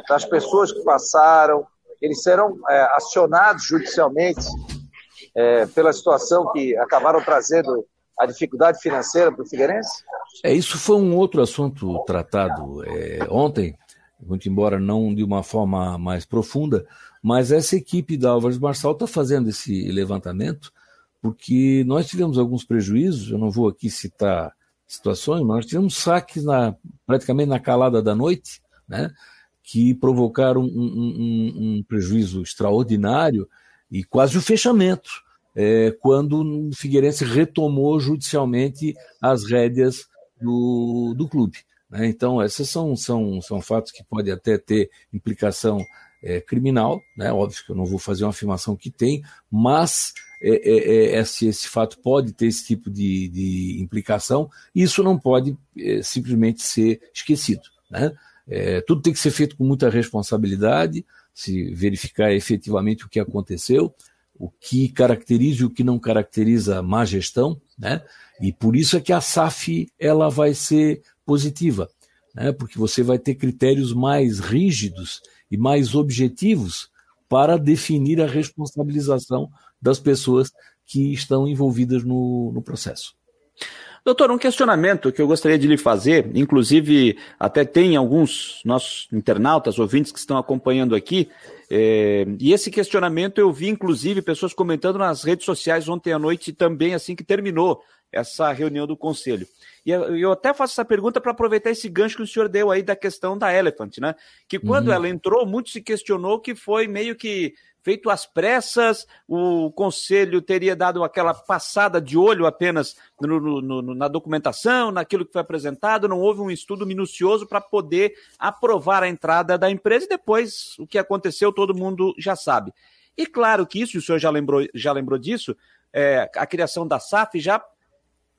das pessoas que passaram, eles serão é, acionados judicialmente é, pela situação que acabaram trazendo a dificuldade financeira para o Figueirense? É, isso foi um outro assunto tratado é, ontem, muito embora não de uma forma mais profunda, mas essa equipe da Álvares Marçal está fazendo esse levantamento, porque nós tivemos alguns prejuízos, eu não vou aqui citar situações, nós tivemos saques na, praticamente na calada da noite, né, que provocaram um, um, um prejuízo extraordinário e quase o fechamento, é, quando o Figueirense retomou judicialmente as rédeas do, do clube. Né? Então, esses são, são, são fatos que podem até ter implicação é, criminal, né? óbvio que eu não vou fazer uma afirmação que tem, mas é, é, é, esse, esse, fato pode ter esse tipo de, de implicação, isso não pode é, simplesmente ser esquecido. Né? É, tudo tem que ser feito com muita responsabilidade, se verificar efetivamente o que aconteceu, o que caracteriza e o que não caracteriza má gestão, né? e por isso é que a SAF ela vai ser positiva, né? porque você vai ter critérios mais rígidos e mais objetivos para definir a responsabilização das pessoas que estão envolvidas no, no processo. Doutor, um questionamento que eu gostaria de lhe fazer, inclusive até tem alguns nossos internautas, ouvintes que estão acompanhando aqui, é, e esse questionamento eu vi inclusive pessoas comentando nas redes sociais ontem à noite também assim que terminou essa reunião do conselho. E eu até faço essa pergunta para aproveitar esse gancho que o senhor deu aí da questão da Elephant, né? Que quando uhum. ela entrou, muito se questionou que foi meio que feito às pressas, o conselho teria dado aquela passada de olho apenas no, no, no, na documentação, naquilo que foi apresentado, não houve um estudo minucioso para poder aprovar a entrada da empresa e depois o que aconteceu todo mundo já sabe. E claro que isso, o senhor já lembrou, já lembrou disso, é, a criação da SAF já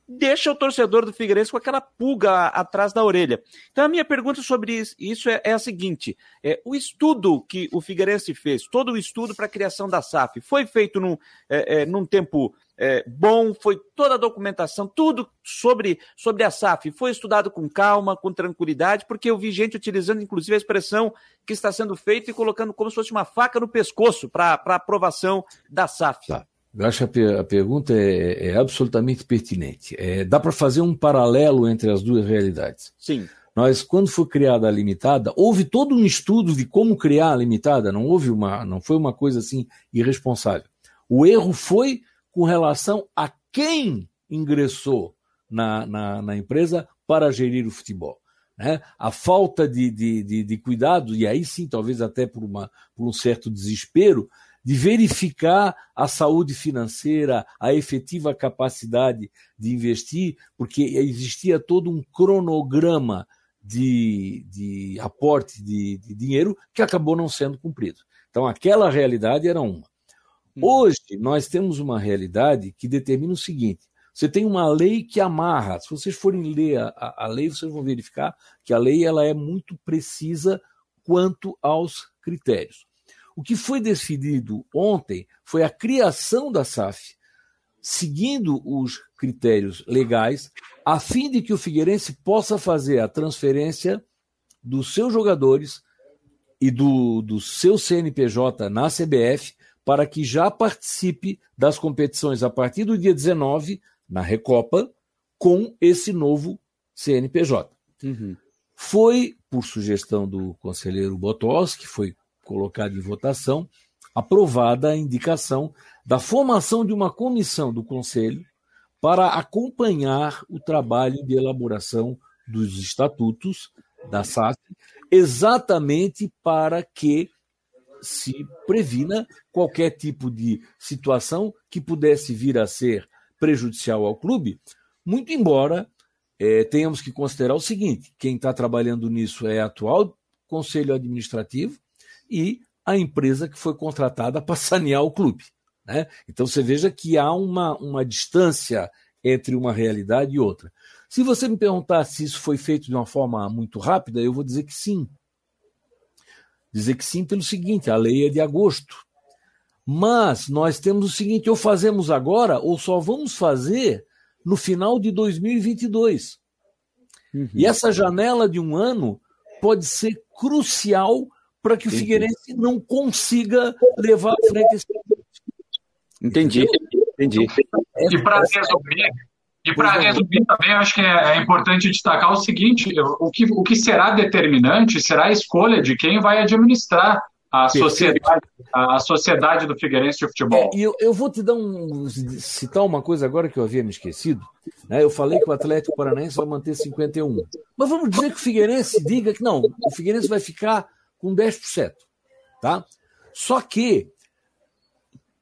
deixa o torcedor do Figueirense com aquela pulga atrás da orelha. Então a minha pergunta sobre isso é, é a seguinte: é, o estudo que o Figueirense fez, todo o estudo para a criação da SAF, foi feito num, é, é, num tempo é, bom, foi toda a documentação, tudo sobre, sobre a SAF foi estudado com calma, com tranquilidade, porque eu vi gente utilizando inclusive a expressão que está sendo feita e colocando como se fosse uma faca no pescoço para aprovação da SAF. Tá. Eu acho que a, pergunta é, é absolutamente pertinente. É, dá para fazer um paralelo entre as duas realidades. Sim. Nós, quando foi criada a limitada, houve todo um estudo de como criar a limitada. Não houve uma, não foi uma coisa assim irresponsável. O erro foi com relação a quem ingressou na, na, na empresa para gerir o futebol. Né? A falta de, de, de, de, cuidado, e aí sim, talvez até por, uma, por um certo desespero, de verificar a saúde financeira, a efetiva capacidade de investir, porque existia todo um cronograma de, de aporte de, de dinheiro que acabou não sendo cumprido. Então, aquela realidade era uma. Hum. Hoje, nós temos uma realidade que determina o seguinte: você tem uma lei que amarra. Se vocês forem ler a, a, lei, vocês vão verificar que a lei ela é muito precisa quanto aos critérios. O que foi decidido ontem foi a criação da SAF, seguindo os critérios legais, a fim de que o Figueirense possa fazer a transferência dos seus jogadores e do, do seu CNPJ na CBF para que já participe das competições a partir do dia 19, na Recopa, com esse novo CNPJ. Uhum. Foi, por sugestão do conselheiro Botos, que foi colocada em votação, aprovada a indicação da formação de uma comissão do Conselho para acompanhar o trabalho de elaboração dos estatutos da SAF, exatamente para que se previna qualquer tipo de situação que pudesse vir a ser prejudicial ao clube, muito embora é, tenhamos que considerar o seguinte: quem está trabalhando nisso é atual conselho administrativo, e a empresa que foi contratada <laughs> para sanear o clube. Né? Então você veja que há uma, uma distância entre uma realidade e outra. Se você me perguntar se isso foi feito de uma forma muito rápida, eu vou dizer que sim. Dizer que sim pelo seguinte: a lei é de agosto. Mas nós temos o seguinte: ou fazemos agora, ou só vamos fazer no final de 2022. Uhum. E essa janela de um ano pode ser crucial para que o Figueirense não consiga levar à frente esse Entendi, entendi. E para resumir, e para resumir também, acho que é, é, importante destacar o seguinte: o que, o que será determinante será a escolha de quem vai administrar a sociedade, a sociedade do Figueirense de futebol. É, e eu, eu vou te dar um citar uma coisa agora que eu havia me esquecido. Né? Eu falei que o Atlético Paranaense vai manter 51. Mas vamos dizer que o Figueirense diga que não, o Figueirense vai ficar com 10%. Tá? Só que,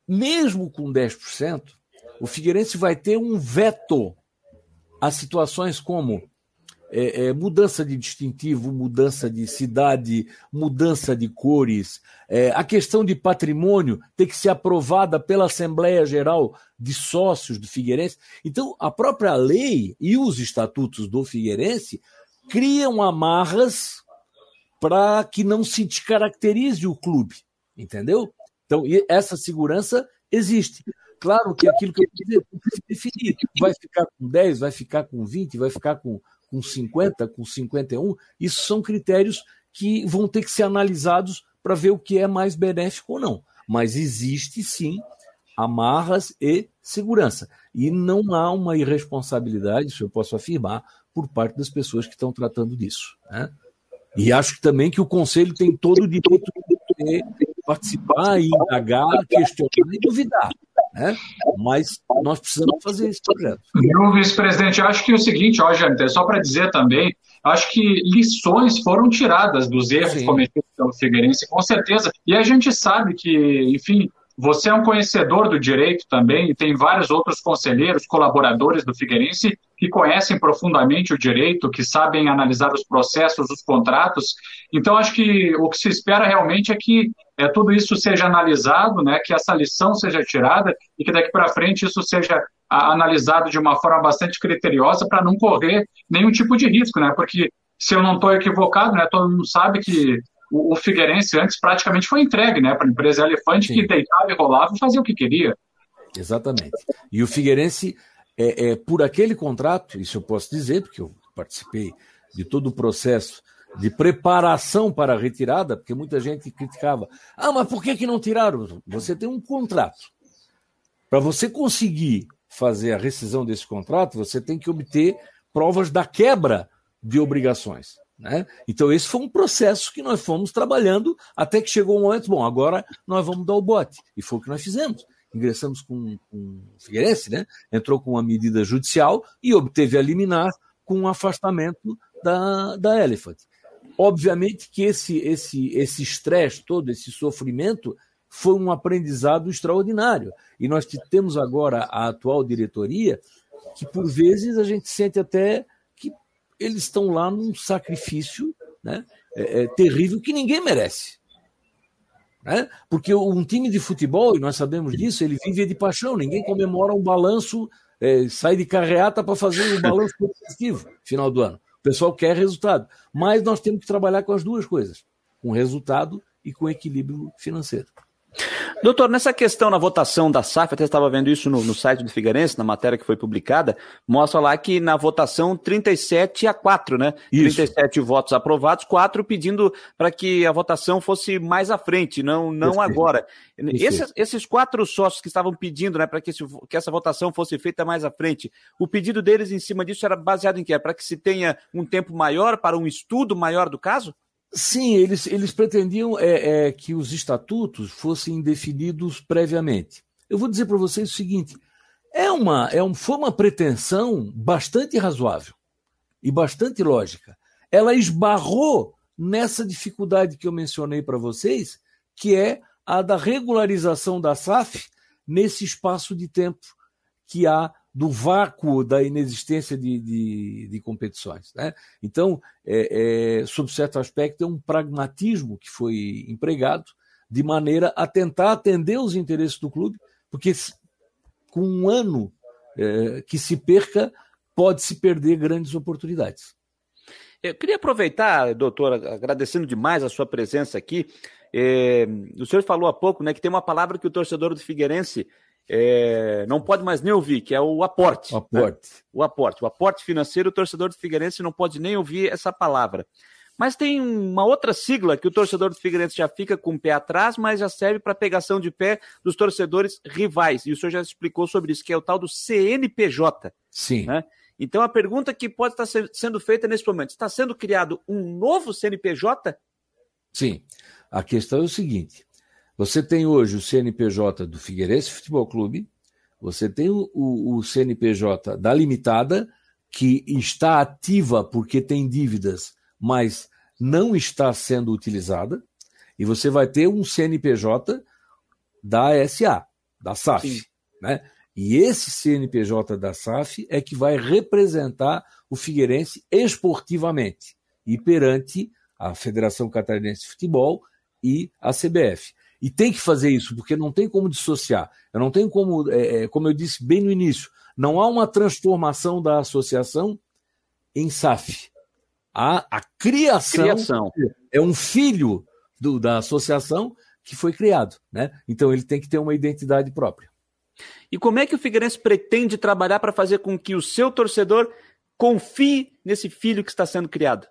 mesmo com 10%, o Figueirense vai ter um veto a situações como é, é, mudança de distintivo, mudança de cidade, mudança de cores, é, a questão de patrimônio tem que ser aprovada pela Assembleia Geral de Sócios do Figueirense. Então, a própria lei e os estatutos do Figueirense criam amarras para que não se descaracterize o clube, entendeu? Então, essa segurança existe. Claro que aquilo que eu dizer definir, vai ficar com 10, vai ficar com 20, vai ficar com, com 50, com 51, isso são critérios que vão ter que ser analisados para ver o que é mais benéfico ou não. Mas existe sim amarras e segurança. E não há uma irresponsabilidade, isso eu posso afirmar, por parte das pessoas que estão tratando disso. Né? E acho também que o Conselho tem todo o direito de participar, e indagar, questionar e duvidar. Né? Mas nós precisamos fazer esse projeto. Viu, vice-presidente? Acho que é o seguinte, ó, Jâniter, só para dizer também acho que lições foram tiradas dos erros Sim. cometidos pelo Figueirense, com certeza. E a gente sabe que, enfim, você é um conhecedor do direito também e tem vários outros conselheiros, colaboradores do Figueirense que conhecem profundamente o direito, que sabem analisar os processos, os contratos. Então, acho que o que se espera realmente é que é, tudo isso seja analisado, né, que essa lição seja tirada e que daqui para frente isso seja analisado de uma forma bastante criteriosa para não correr nenhum tipo de risco, né? Porque se eu não estou equivocado, né, todo mundo sabe que o, o Figueirense antes praticamente foi entregue né, para a empresa Elefante, Sim. que deitava e rolava e fazia o que queria. Exatamente. E o Figueirense, é, é, por aquele contrato, isso eu posso dizer, porque eu participei de todo o processo de preparação para a retirada, porque muita gente criticava. Ah, mas por que, que não tiraram? Você tem um contrato. Para você conseguir fazer a rescisão desse contrato, você tem que obter provas da quebra de obrigações. Né? Então, esse foi um processo que nós fomos trabalhando até que chegou o momento, bom, agora nós vamos dar o bote. E foi o que nós fizemos. Ingressamos com, com o Figueirense, né? entrou com uma medida judicial e obteve a liminar com um afastamento da, da Elephant. Obviamente que esse esse esse estresse todo, esse sofrimento, foi um aprendizado extraordinário. E nós temos agora a atual diretoria que, por vezes, a gente sente até eles estão lá num sacrifício né, é, é, terrível que ninguém merece. Né? Porque um time de futebol, e nós sabemos disso, ele vive de paixão, ninguém comemora um balanço, é, sai de carreata para fazer um balanço positivo final do ano. O pessoal quer resultado. Mas nós temos que trabalhar com as duas coisas, com resultado e com equilíbrio financeiro. Doutor, nessa questão na votação da SAF, até estava vendo isso no, no, site do Figueirense, na matéria que foi publicada, mostra lá que na votação 37 a 4, né? Isso. 37 votos aprovados, 4 pedindo para que a votação fosse mais à frente, não, não agora. Esses, esses, quatro sócios que estavam pedindo né, para que, que, essa votação fosse feita mais à frente, o pedido deles em cima disso era baseado em quê? Para que se tenha um tempo maior para um estudo maior do caso? Sim, eles, eles pretendiam é, é, que os estatutos fossem definidos previamente. Eu vou dizer para vocês o seguinte: é uma, é um, foi uma pretensão bastante razoável e bastante lógica. Ela esbarrou nessa dificuldade que eu mencionei para vocês, que é a da regularização da SAF nesse espaço de tempo que há do vácuo da inexistência de, de, de competições. Né? Então, é, é, sob certo aspecto, é um pragmatismo que foi empregado de maneira a tentar atender os interesses do clube, porque com um ano é, que se perca, pode-se perder grandes oportunidades. Eu queria aproveitar, doutor, agradecendo demais a sua presença aqui. É, o senhor falou há pouco né, que tem uma palavra que o torcedor do Figueirense é, não pode mais nem ouvir, que é o aporte. O aporte. Né? O aporte. O aporte financeiro, o torcedor do Figueirense não pode nem ouvir essa palavra. Mas tem uma outra sigla que o torcedor do Figueirense já fica com o pé atrás, mas já serve para pegação de pé dos torcedores rivais. E o senhor já explicou sobre isso, que é o tal do CNPJ. Sim. Né? Então a pergunta que pode estar sendo feita nesse momento: está sendo criado um novo CNPJ? Sim. A questão é o seguinte: você tem hoje o CNPJ do Figueirense Futebol Clube, você tem o, o, o CNPJ da Limitada, que está ativa porque tem dívidas, mas não está sendo utilizada, e você vai ter um CNPJ da SA, da SAF. Né? E esse CNPJ da SAF é que vai representar o Figueirense esportivamente e perante a Federação Catarinense de Futebol e a CBF. E tem que fazer isso, porque não tem como dissociar. Eu não tenho como, é, é, como eu disse bem no início, não há uma transformação da associação em SAF. Há a criação, criação. é um filho do, da associação que foi criado. Né? Então ele tem que ter uma identidade própria. E como é que o Figueirense pretende trabalhar para fazer com que o seu torcedor confie nesse filho que está sendo criado?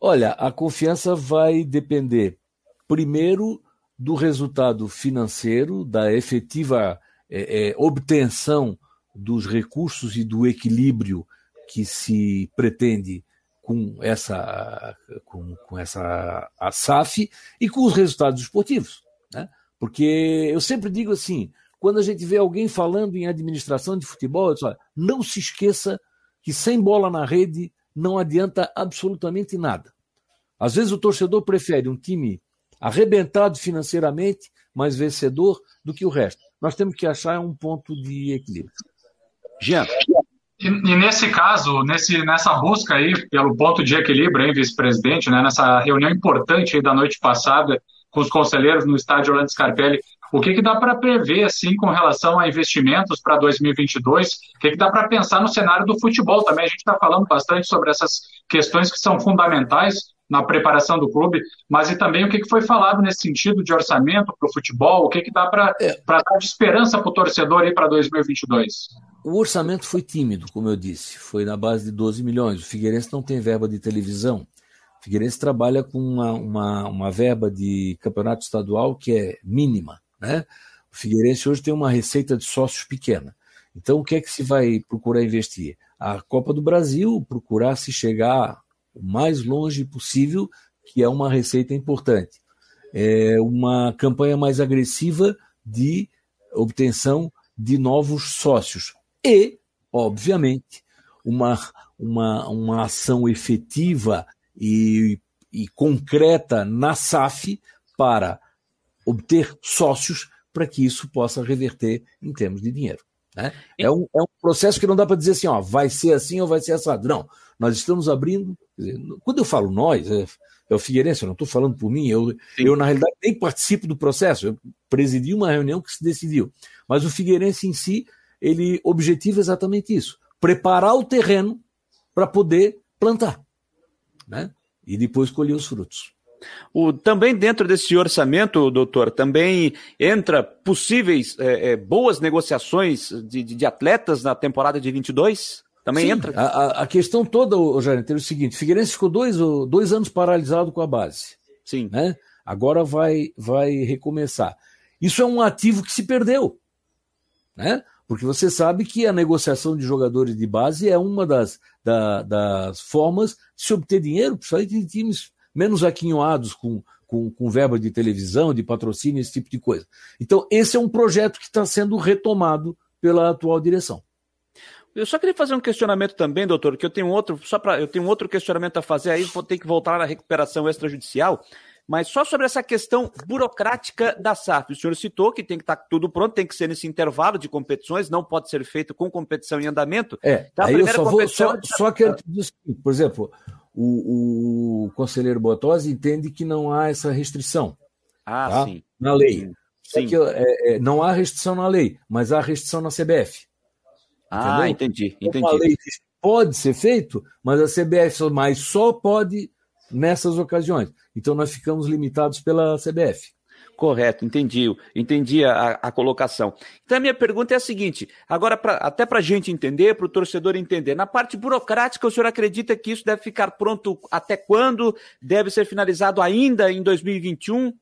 Olha, a confiança vai depender, primeiro, do resultado financeiro, da efetiva é, é, obtenção dos recursos e do equilíbrio que se pretende com essa, com, com essa a SAF e com os resultados esportivos. Né? Porque eu sempre digo assim: quando a gente vê alguém falando em administração de futebol, não se esqueça que sem bola na rede não adianta absolutamente nada. Às vezes o torcedor prefere um time arrebentado financeiramente, mas vencedor, do que o resto. Nós temos que achar um ponto de equilíbrio. Jean. E, e, nesse caso, nesse, nessa busca aí pelo ponto de equilíbrio, hein, vice-presidente, né, nessa reunião importante da noite passada com os conselheiros no estádio Orlando Scarpelli, o que, que dá para prever assim com relação a investimentos para 2022? O que, que dá para pensar no cenário do futebol também? A gente está falando bastante sobre essas questões que são fundamentais na preparação do clube, mas e também o que, que foi falado nesse sentido de orçamento para o futebol? O que, que dá para é. dar de esperança para o torcedor aí para 2022? O orçamento foi tímido, como eu disse, foi na base de 12 milhões. O Figueirense não tem verba de televisão. O Figueirense trabalha com uma, uma, uma verba de campeonato estadual que é mínima. Né? O Figueirense hoje tem uma receita de sócios pequena. Então, o que é que se vai procurar investir? A Copa do Brasil, procurar se chegar o mais longe possível, que é uma receita importante. É uma campanha mais agressiva de obtenção de novos sócios. E, obviamente, uma, uma, uma ação efetiva e, e concreta na SAF para obter sócios para que isso possa reverter em termos de dinheiro. Né? É, um, é um processo que não dá para dizer assim, ó, vai ser assim ou vai ser assado. Não, nós estamos abrindo. Dizer, quando eu falo nós, é, é o Figueirense, eu não estou falando por mim, eu, eu, na realidade, nem participo do processo, eu presidi uma reunião que se decidiu. Mas o Figueirense em si, ele objetiva exatamente isso: preparar o terreno para poder plantar. Né? E depois colher os frutos. O, também dentro desse orçamento, doutor, também entra possíveis é, é, boas negociações de, de, atletas na temporada de 22? Também Sim, entra? A, a questão toda, Jardim, é o seguinte: Figueirense ficou dois, dois anos paralisado com a base. Sim. Né? Agora vai, vai recomeçar. Isso é um ativo que se perdeu. Né? Porque você sabe que a negociação de jogadores de base é uma das, da, das formas de se obter dinheiro, principalmente em times menos aquinhoados com, com, com verba de televisão, de patrocínio, esse tipo de coisa. Então, esse é um projeto que está sendo retomado pela atual direção. Eu só queria fazer um questionamento também, doutor, que eu tenho outro, só para eu tenho outro questionamento a fazer aí, vou ter que voltar à recuperação extrajudicial, mas só sobre essa questão burocrática da SAF. O senhor citou que tem que estar tá tudo pronto, tem que ser nesse intervalo de competições, não pode ser feito com competição em andamento. É, então, aí eu só vou, só, só que, por exemplo, o, o conselheiro Botosi entende que não há essa restrição ah, tá? sim. na lei. Sim. Que, é, é, não há restrição na lei, mas há restrição na CBF. Ah, entendi, entendi. a lei diz, pode ser feito, mas a CBF mas só pode nessas ocasiões. Então nós ficamos limitados pela CBF. Correto, entendi, entendi a, a colocação. Então a minha pergunta é a seguinte: agora, pra, até para a gente entender, para o torcedor entender, na parte burocrática, o senhor acredita que isso deve ficar pronto até quando? Deve ser finalizado ainda em 2021?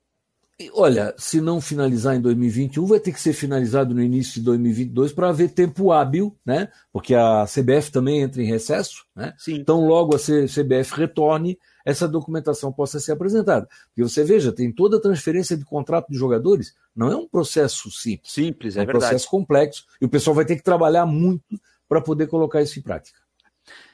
Olha, se não finalizar em 2021, vai ter que ser finalizado no início de 2022 para haver tempo hábil, né? Porque a CBF também entra em recesso, né? Sim. Então, logo a CBF retorne, essa documentação possa ser apresentada. Porque você veja, tem toda a transferência de contrato de jogadores, não é um processo simples. Simples, é, é um verdade. processo complexo e o pessoal vai ter que trabalhar muito para poder colocar isso em prática.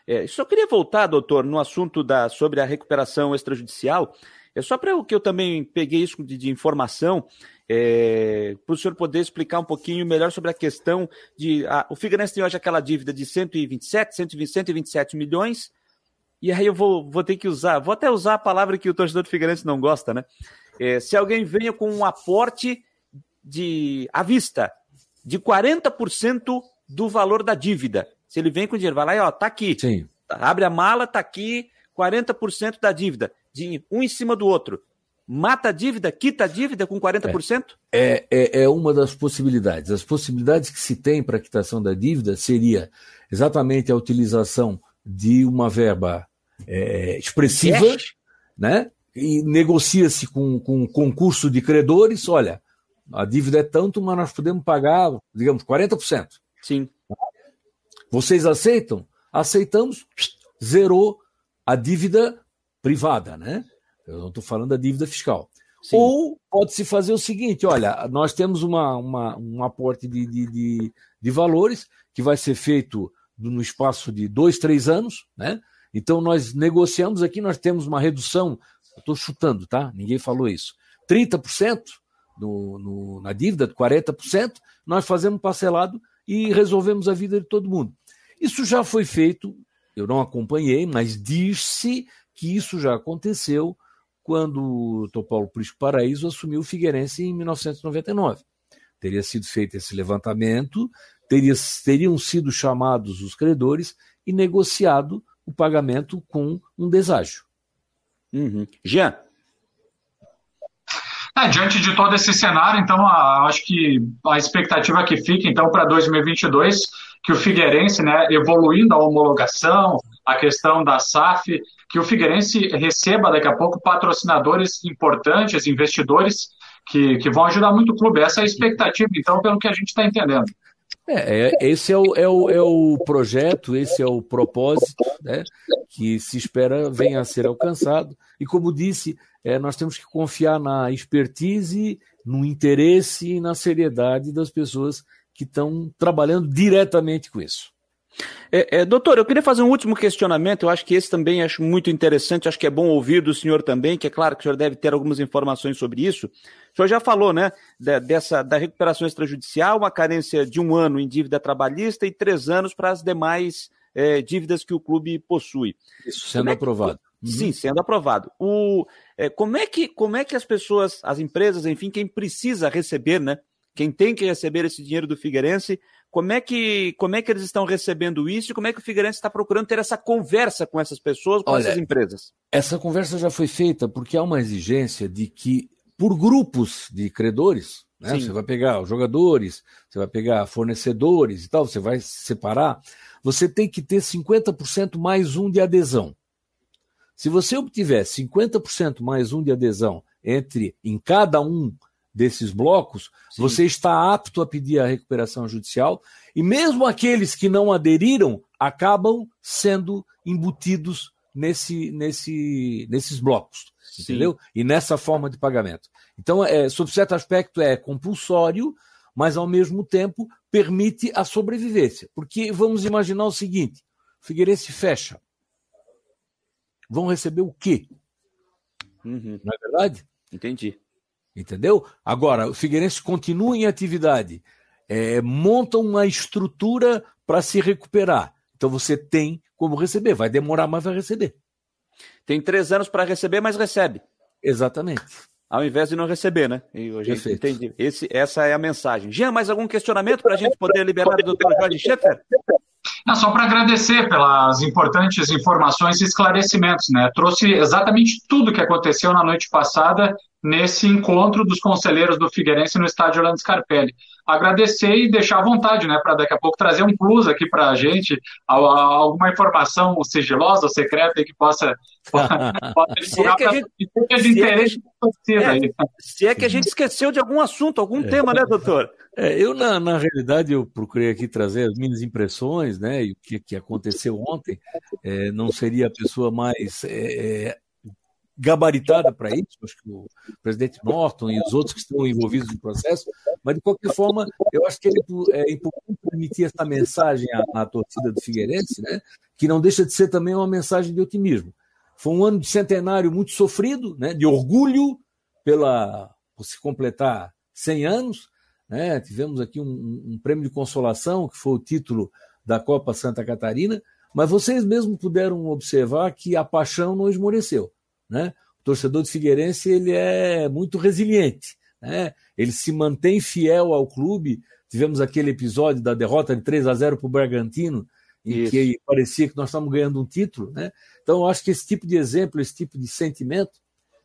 É, só queria voltar, doutor, no assunto da, sobre a recuperação extrajudicial. É só para o que eu também peguei isso de, de informação, é, para o senhor poder explicar um pouquinho melhor sobre a questão de. A, o Figueirense tem hoje aquela dívida de 127, 120, 127 milhões, e aí eu vou, vou ter que usar, vou até usar a palavra que o torcedor do Figueirense não gosta, né? É, se alguém venha com um aporte de à vista de 40% do valor da dívida. Se ele vem com dinheiro, vai lá e ó, tá aqui. Sim. Abre a mala, tá aqui, 40% da dívida, de um em cima do outro. Mata a dívida, quita a dívida com 40%? É, é, é uma das possibilidades. As possibilidades que se tem para a quitação da dívida seria exatamente a utilização de uma verba é, expressiva, yes. né? E negocia-se com, com um concurso de credores, olha, a dívida é tanto, mas nós podemos pagar, digamos, 40%. Sim. Vocês aceitam? Aceitamos, zerou a dívida privada, né? Eu não estou falando da dívida fiscal. Sim. Ou pode-se fazer o seguinte: olha, nós temos uma, uma um aporte de, de, de, de valores que vai ser feito no espaço de dois, três anos, né? Então nós negociamos aqui, nós temos uma redução, estou chutando, tá? Ninguém falou isso. 30% no, no, na dívida, 40%, nós fazemos parcelado e resolvemos a vida de todo mundo. Isso já foi feito, eu não acompanhei, mas diz-se que isso já aconteceu quando o Paulo Prisco Paraíso assumiu o Figueirense em 1999. Teria sido feito esse levantamento, teria, teriam sido chamados os credores e negociado o pagamento com um deságio. Uhum. Jean. É, diante de todo esse cenário, então, a, acho que a expectativa que fica, então, para 2022, que o Figueirense, né, evoluindo a homologação, a questão da SAF, que o Figueirense receba daqui a pouco patrocinadores importantes, investidores, que, que vão ajudar muito o clube. Essa é a expectativa, então, pelo que a gente está entendendo. É, é, esse é o, é, o, é o projeto, esse é o propósito né, que se espera venha a ser alcançado. E como disse, é, nós temos que confiar na expertise, no interesse e na seriedade das pessoas que estão trabalhando diretamente com isso. É, é, doutor, eu queria fazer um último questionamento. Eu acho que esse também acho muito interessante. Acho que é bom ouvir do senhor também, que é claro que o senhor deve ter algumas informações sobre isso. O senhor já falou, né, da, dessa da recuperação extrajudicial, uma carência de um ano em dívida trabalhista e três anos para as demais é, dívidas que o clube possui. Isso sendo é aprovado. Uhum. Sim, sendo aprovado. O, é, como, é que, como é que as pessoas, as empresas, enfim, quem precisa receber, né? Quem tem que receber esse dinheiro do Figueirense, como é que, como é que eles estão recebendo isso e como é que o Figueirense está procurando ter essa conversa com essas pessoas, com Olha, essas empresas? Essa conversa já foi feita porque há uma exigência de que, por grupos de credores, né, você vai pegar os jogadores, você vai pegar fornecedores e tal, você vai separar, você tem que ter 50% mais um de adesão. Se você obtiver 50% mais um de adesão entre em cada um desses blocos, Sim. você está apto a pedir a recuperação judicial e mesmo aqueles que não aderiram acabam sendo embutidos nesse, nesse, nesses blocos, Sim. entendeu? E nessa forma de pagamento. Então, é, sob certo aspecto, é compulsório, mas ao mesmo tempo permite a sobrevivência. Porque vamos imaginar o seguinte: o Figueirense fecha. Vão receber o quê? Uhum. Não é verdade? Entendi. Entendeu? Agora, o Figueirense continua em atividade, é, monta uma estrutura para se recuperar. Então você tem como receber. Vai demorar, mas vai receber. Tem três anos para receber, mas recebe. Exatamente. Ao invés de não receber, né? E a gente entende. Esse, essa é a mensagem. Jean, mais algum questionamento para a gente poder liberar o doutor Jorge Schaeffer? Não, só para agradecer pelas importantes informações e esclarecimentos, né? Trouxe exatamente tudo o que aconteceu na noite passada nesse encontro dos conselheiros do Figueirense no estádio Orlando Scarpelli. Agradecer e deixar à vontade, né, para daqui a pouco trazer um plus aqui para a gente, alguma informação sigilosa ou secreta que <laughs> possa, se é que a gente, de interesse se é, que, é, se é que a gente esqueceu de algum assunto, algum é. tema, né, doutor? É, eu, na, na realidade, eu procurei aqui trazer as minhas impressões, né, e o que, que aconteceu ontem. É, não seria a pessoa mais é gabaritada para isso, acho que o presidente Norton e os outros que estão envolvidos no processo, mas de qualquer forma, eu acho que é importante permitir essa mensagem à, à torcida do Figueirense, né, que não deixa de ser também uma mensagem de otimismo. Foi um ano de centenário muito sofrido, né, de orgulho pela por se completar 100 anos, né, tivemos aqui um, um prêmio de consolação, que foi o título da Copa Santa Catarina, mas vocês mesmos puderam observar que a paixão não esmoreceu. Né? O torcedor de Figueirense ele é muito resiliente, né? ele se mantém fiel ao clube. Tivemos aquele episódio da derrota de 3 a 0 para o Bragantino, em Isso. que parecia que nós estávamos ganhando um título. Né? Então, eu acho que esse tipo de exemplo, esse tipo de sentimento,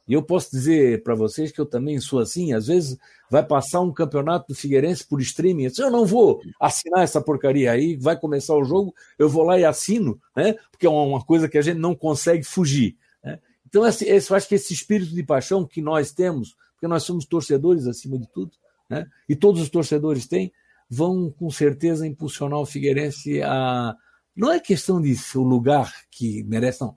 e eu posso dizer para vocês que eu também sou assim, às vezes vai passar um campeonato do Figueirense por streaming, eu, eu não vou assinar essa porcaria aí, vai começar o jogo, eu vou lá e assino, né? porque é uma coisa que a gente não consegue fugir. Então, eu acho que esse espírito de paixão que nós temos, porque nós somos torcedores acima de tudo, né? e todos os torcedores têm, vão com certeza impulsionar o Figueirense a. Não é questão de o lugar que merece, não.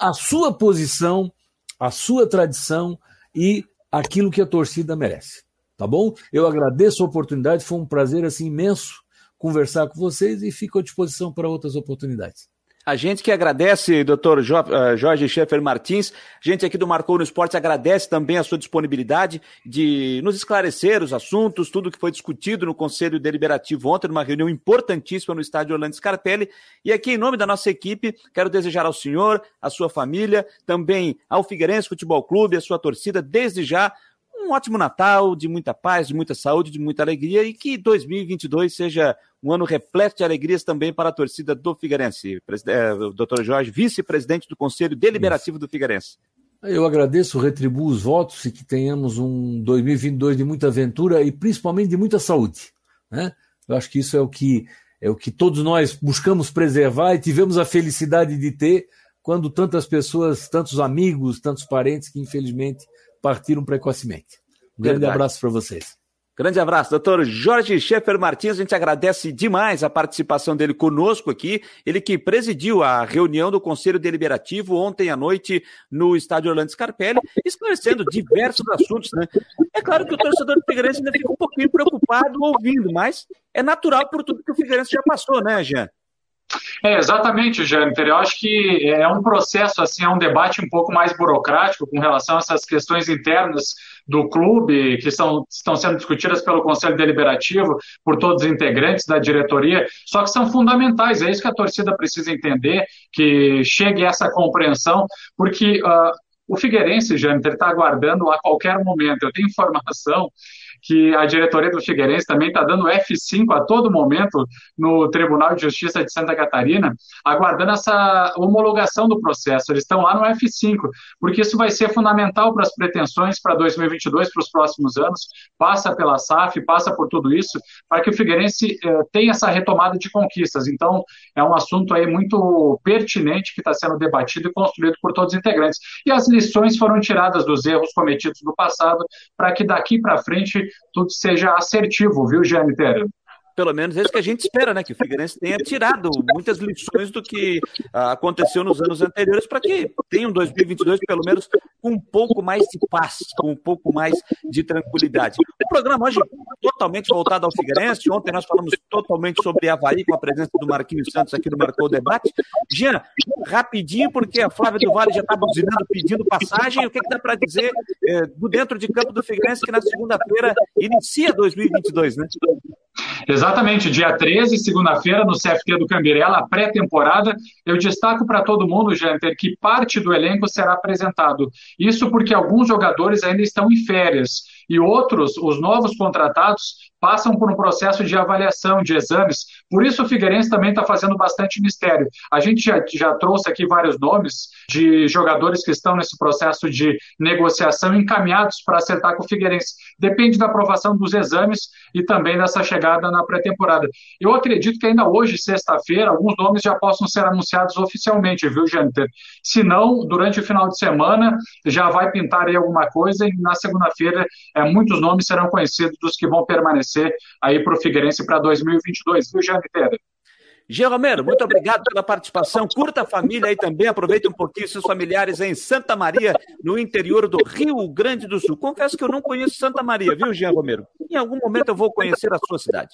A sua posição, a sua tradição e aquilo que a torcida merece. Tá bom? Eu agradeço a oportunidade, foi um prazer assim imenso conversar com vocês e fico à disposição para outras oportunidades. A gente que agradece, doutor eh, Jorge Schaefer Martins, gente aqui do Marcou no Esporte agradece também a sua disponibilidade de nos esclarecer os assuntos, tudo que foi discutido no Conselho Deliberativo ontem, numa reunião importantíssima no estádio Orlando Scarpelli. E aqui, em nome da nossa equipe, quero desejar ao senhor, à sua família, também ao Figueirense Futebol Clube, à sua torcida, desde já, um ótimo Natal, de muita paz, de muita saúde, de muita alegria e que 2022 seja um ano repleto de alegrias também para a torcida do Figueirense. É, doutor Jorge, vice-presidente do Conselho Deliberativo do Figueirense. Eu agradeço, retribuo os votos e que tenhamos um 2022 de muita aventura e principalmente de muita saúde. Né? Eu acho que isso é o que é o que todos nós buscamos preservar e tivemos a felicidade de ter quando tantas pessoas, tantos amigos, tantos parentes que infelizmente partiram precocemente. Um grande Verdade. abraço para vocês. Grande abraço, doutor Jorge Schaefer Martins. A gente agradece demais a participação dele conosco aqui. Ele que presidiu a reunião do Conselho Deliberativo ontem à noite no estádio Orlando Scarpelli, esclarecendo diversos assuntos, né? É claro que o torcedor do Figueirense ainda fica um pouquinho preocupado ouvindo, mas é natural por tudo que o Figueirense já passou, né, Jean? É, exatamente, Jâniter. Eu acho que é um processo, assim, é um debate um pouco mais burocrático com relação a essas questões internas do clube, que são, estão sendo discutidas pelo Conselho Deliberativo, por todos os integrantes da diretoria, só que são fundamentais. É isso que a torcida precisa entender, que chegue essa compreensão, porque uh, o Figueirense, Jâniter, está aguardando a qualquer momento. Eu tenho informação que a diretoria do Figueirense também está dando F5 a todo momento no Tribunal de Justiça de Santa Catarina, aguardando essa homologação do processo. Eles estão lá no F5, porque isso vai ser fundamental para as pretensões para 2022, para os próximos anos. Passa pela SAF, passa por tudo isso, para que o Figueirense eh, tenha essa retomada de conquistas. Então, é um assunto aí muito pertinente que está sendo debatido e construído por todos os integrantes. E as lições foram tiradas dos erros cometidos no passado, para que daqui para frente tudo seja assertivo, viu, Jâniter? Pelo menos é isso que a gente espera, né? Que o Figueirense tenha tirado muitas lições do que uh, aconteceu nos anos anteriores para que tenha um 2022, pelo menos, com um pouco mais de paz, com um pouco mais de tranquilidade. O programa hoje totalmente voltado ao Figueirense. Ontem nós falamos totalmente sobre Havaí, com a presença do Marquinhos Santos aqui no Marcou Debate. Jean, rapidinho, porque a Flávia do Vale já está buzinando, pedindo passagem. O que, que dá para dizer eh, do dentro de campo do Figueirense que na segunda-feira inicia 2022, né? Exatamente, dia 13, segunda-feira, no CFT do Cambirela, pré-temporada. Eu destaco para todo mundo, Janter, que parte do elenco será apresentado. Isso porque alguns jogadores ainda estão em férias e outros, os novos contratados, passam por um processo de avaliação, de exames. Por isso o Figueirense também está fazendo bastante mistério. A gente já, já trouxe aqui vários nomes de jogadores que estão nesse processo de negociação encaminhados para acertar com o Figueirense. Depende da aprovação dos exames e também dessa chegada na pré-temporada. Eu acredito que ainda hoje, sexta-feira, alguns nomes já possam ser anunciados oficialmente, viu, Jâniter? Se não, durante o final de semana já vai pintar aí alguma coisa e na segunda-feira é, muitos nomes serão conhecidos dos que vão permanecer aí para o Figueirense para 2022, viu, Jean Viteira? Jean Romero, muito obrigado pela participação. Curta a família aí também, aproveita um pouquinho seus familiares em Santa Maria, no interior do Rio Grande do Sul. Confesso que eu não conheço Santa Maria, viu, Jean Romero? Em algum momento eu vou conhecer a sua cidade.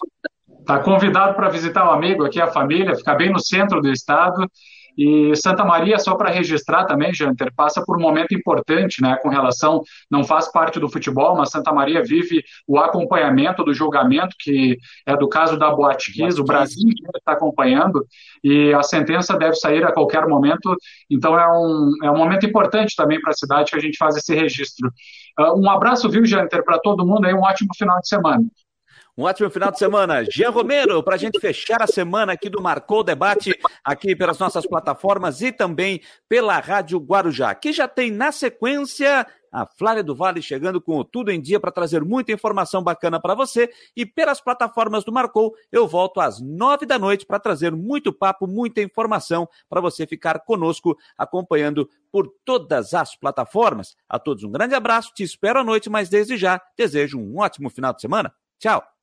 Está convidado para visitar o um amigo aqui, a família, fica bem no centro do estado. E Santa Maria, só para registrar também, Janter, passa por um momento importante, né, com relação, não faz parte do futebol, mas Santa Maria vive o acompanhamento do julgamento, que é do caso da Boate Kiss, o Brasil está acompanhando, e a sentença deve sair a qualquer momento, então é um, é um momento importante também para a cidade que a gente faz esse registro. Uh, um abraço, viu, Janter, para todo mundo aí, um ótimo final de semana. Um ótimo final de semana. Jean Romero, para a gente fechar a semana aqui do Marcou Debate, aqui pelas nossas plataformas e também pela Rádio Guarujá, que já tem na sequência a Flávia do Vale chegando com o Tudo em Dia para trazer muita informação bacana para você. E pelas plataformas do Marcou, eu volto às nove da noite para trazer muito papo, muita informação para você ficar conosco acompanhando por todas as plataformas. A todos um grande abraço, te espero à noite, mas desde já desejo um ótimo final de semana. Tchau!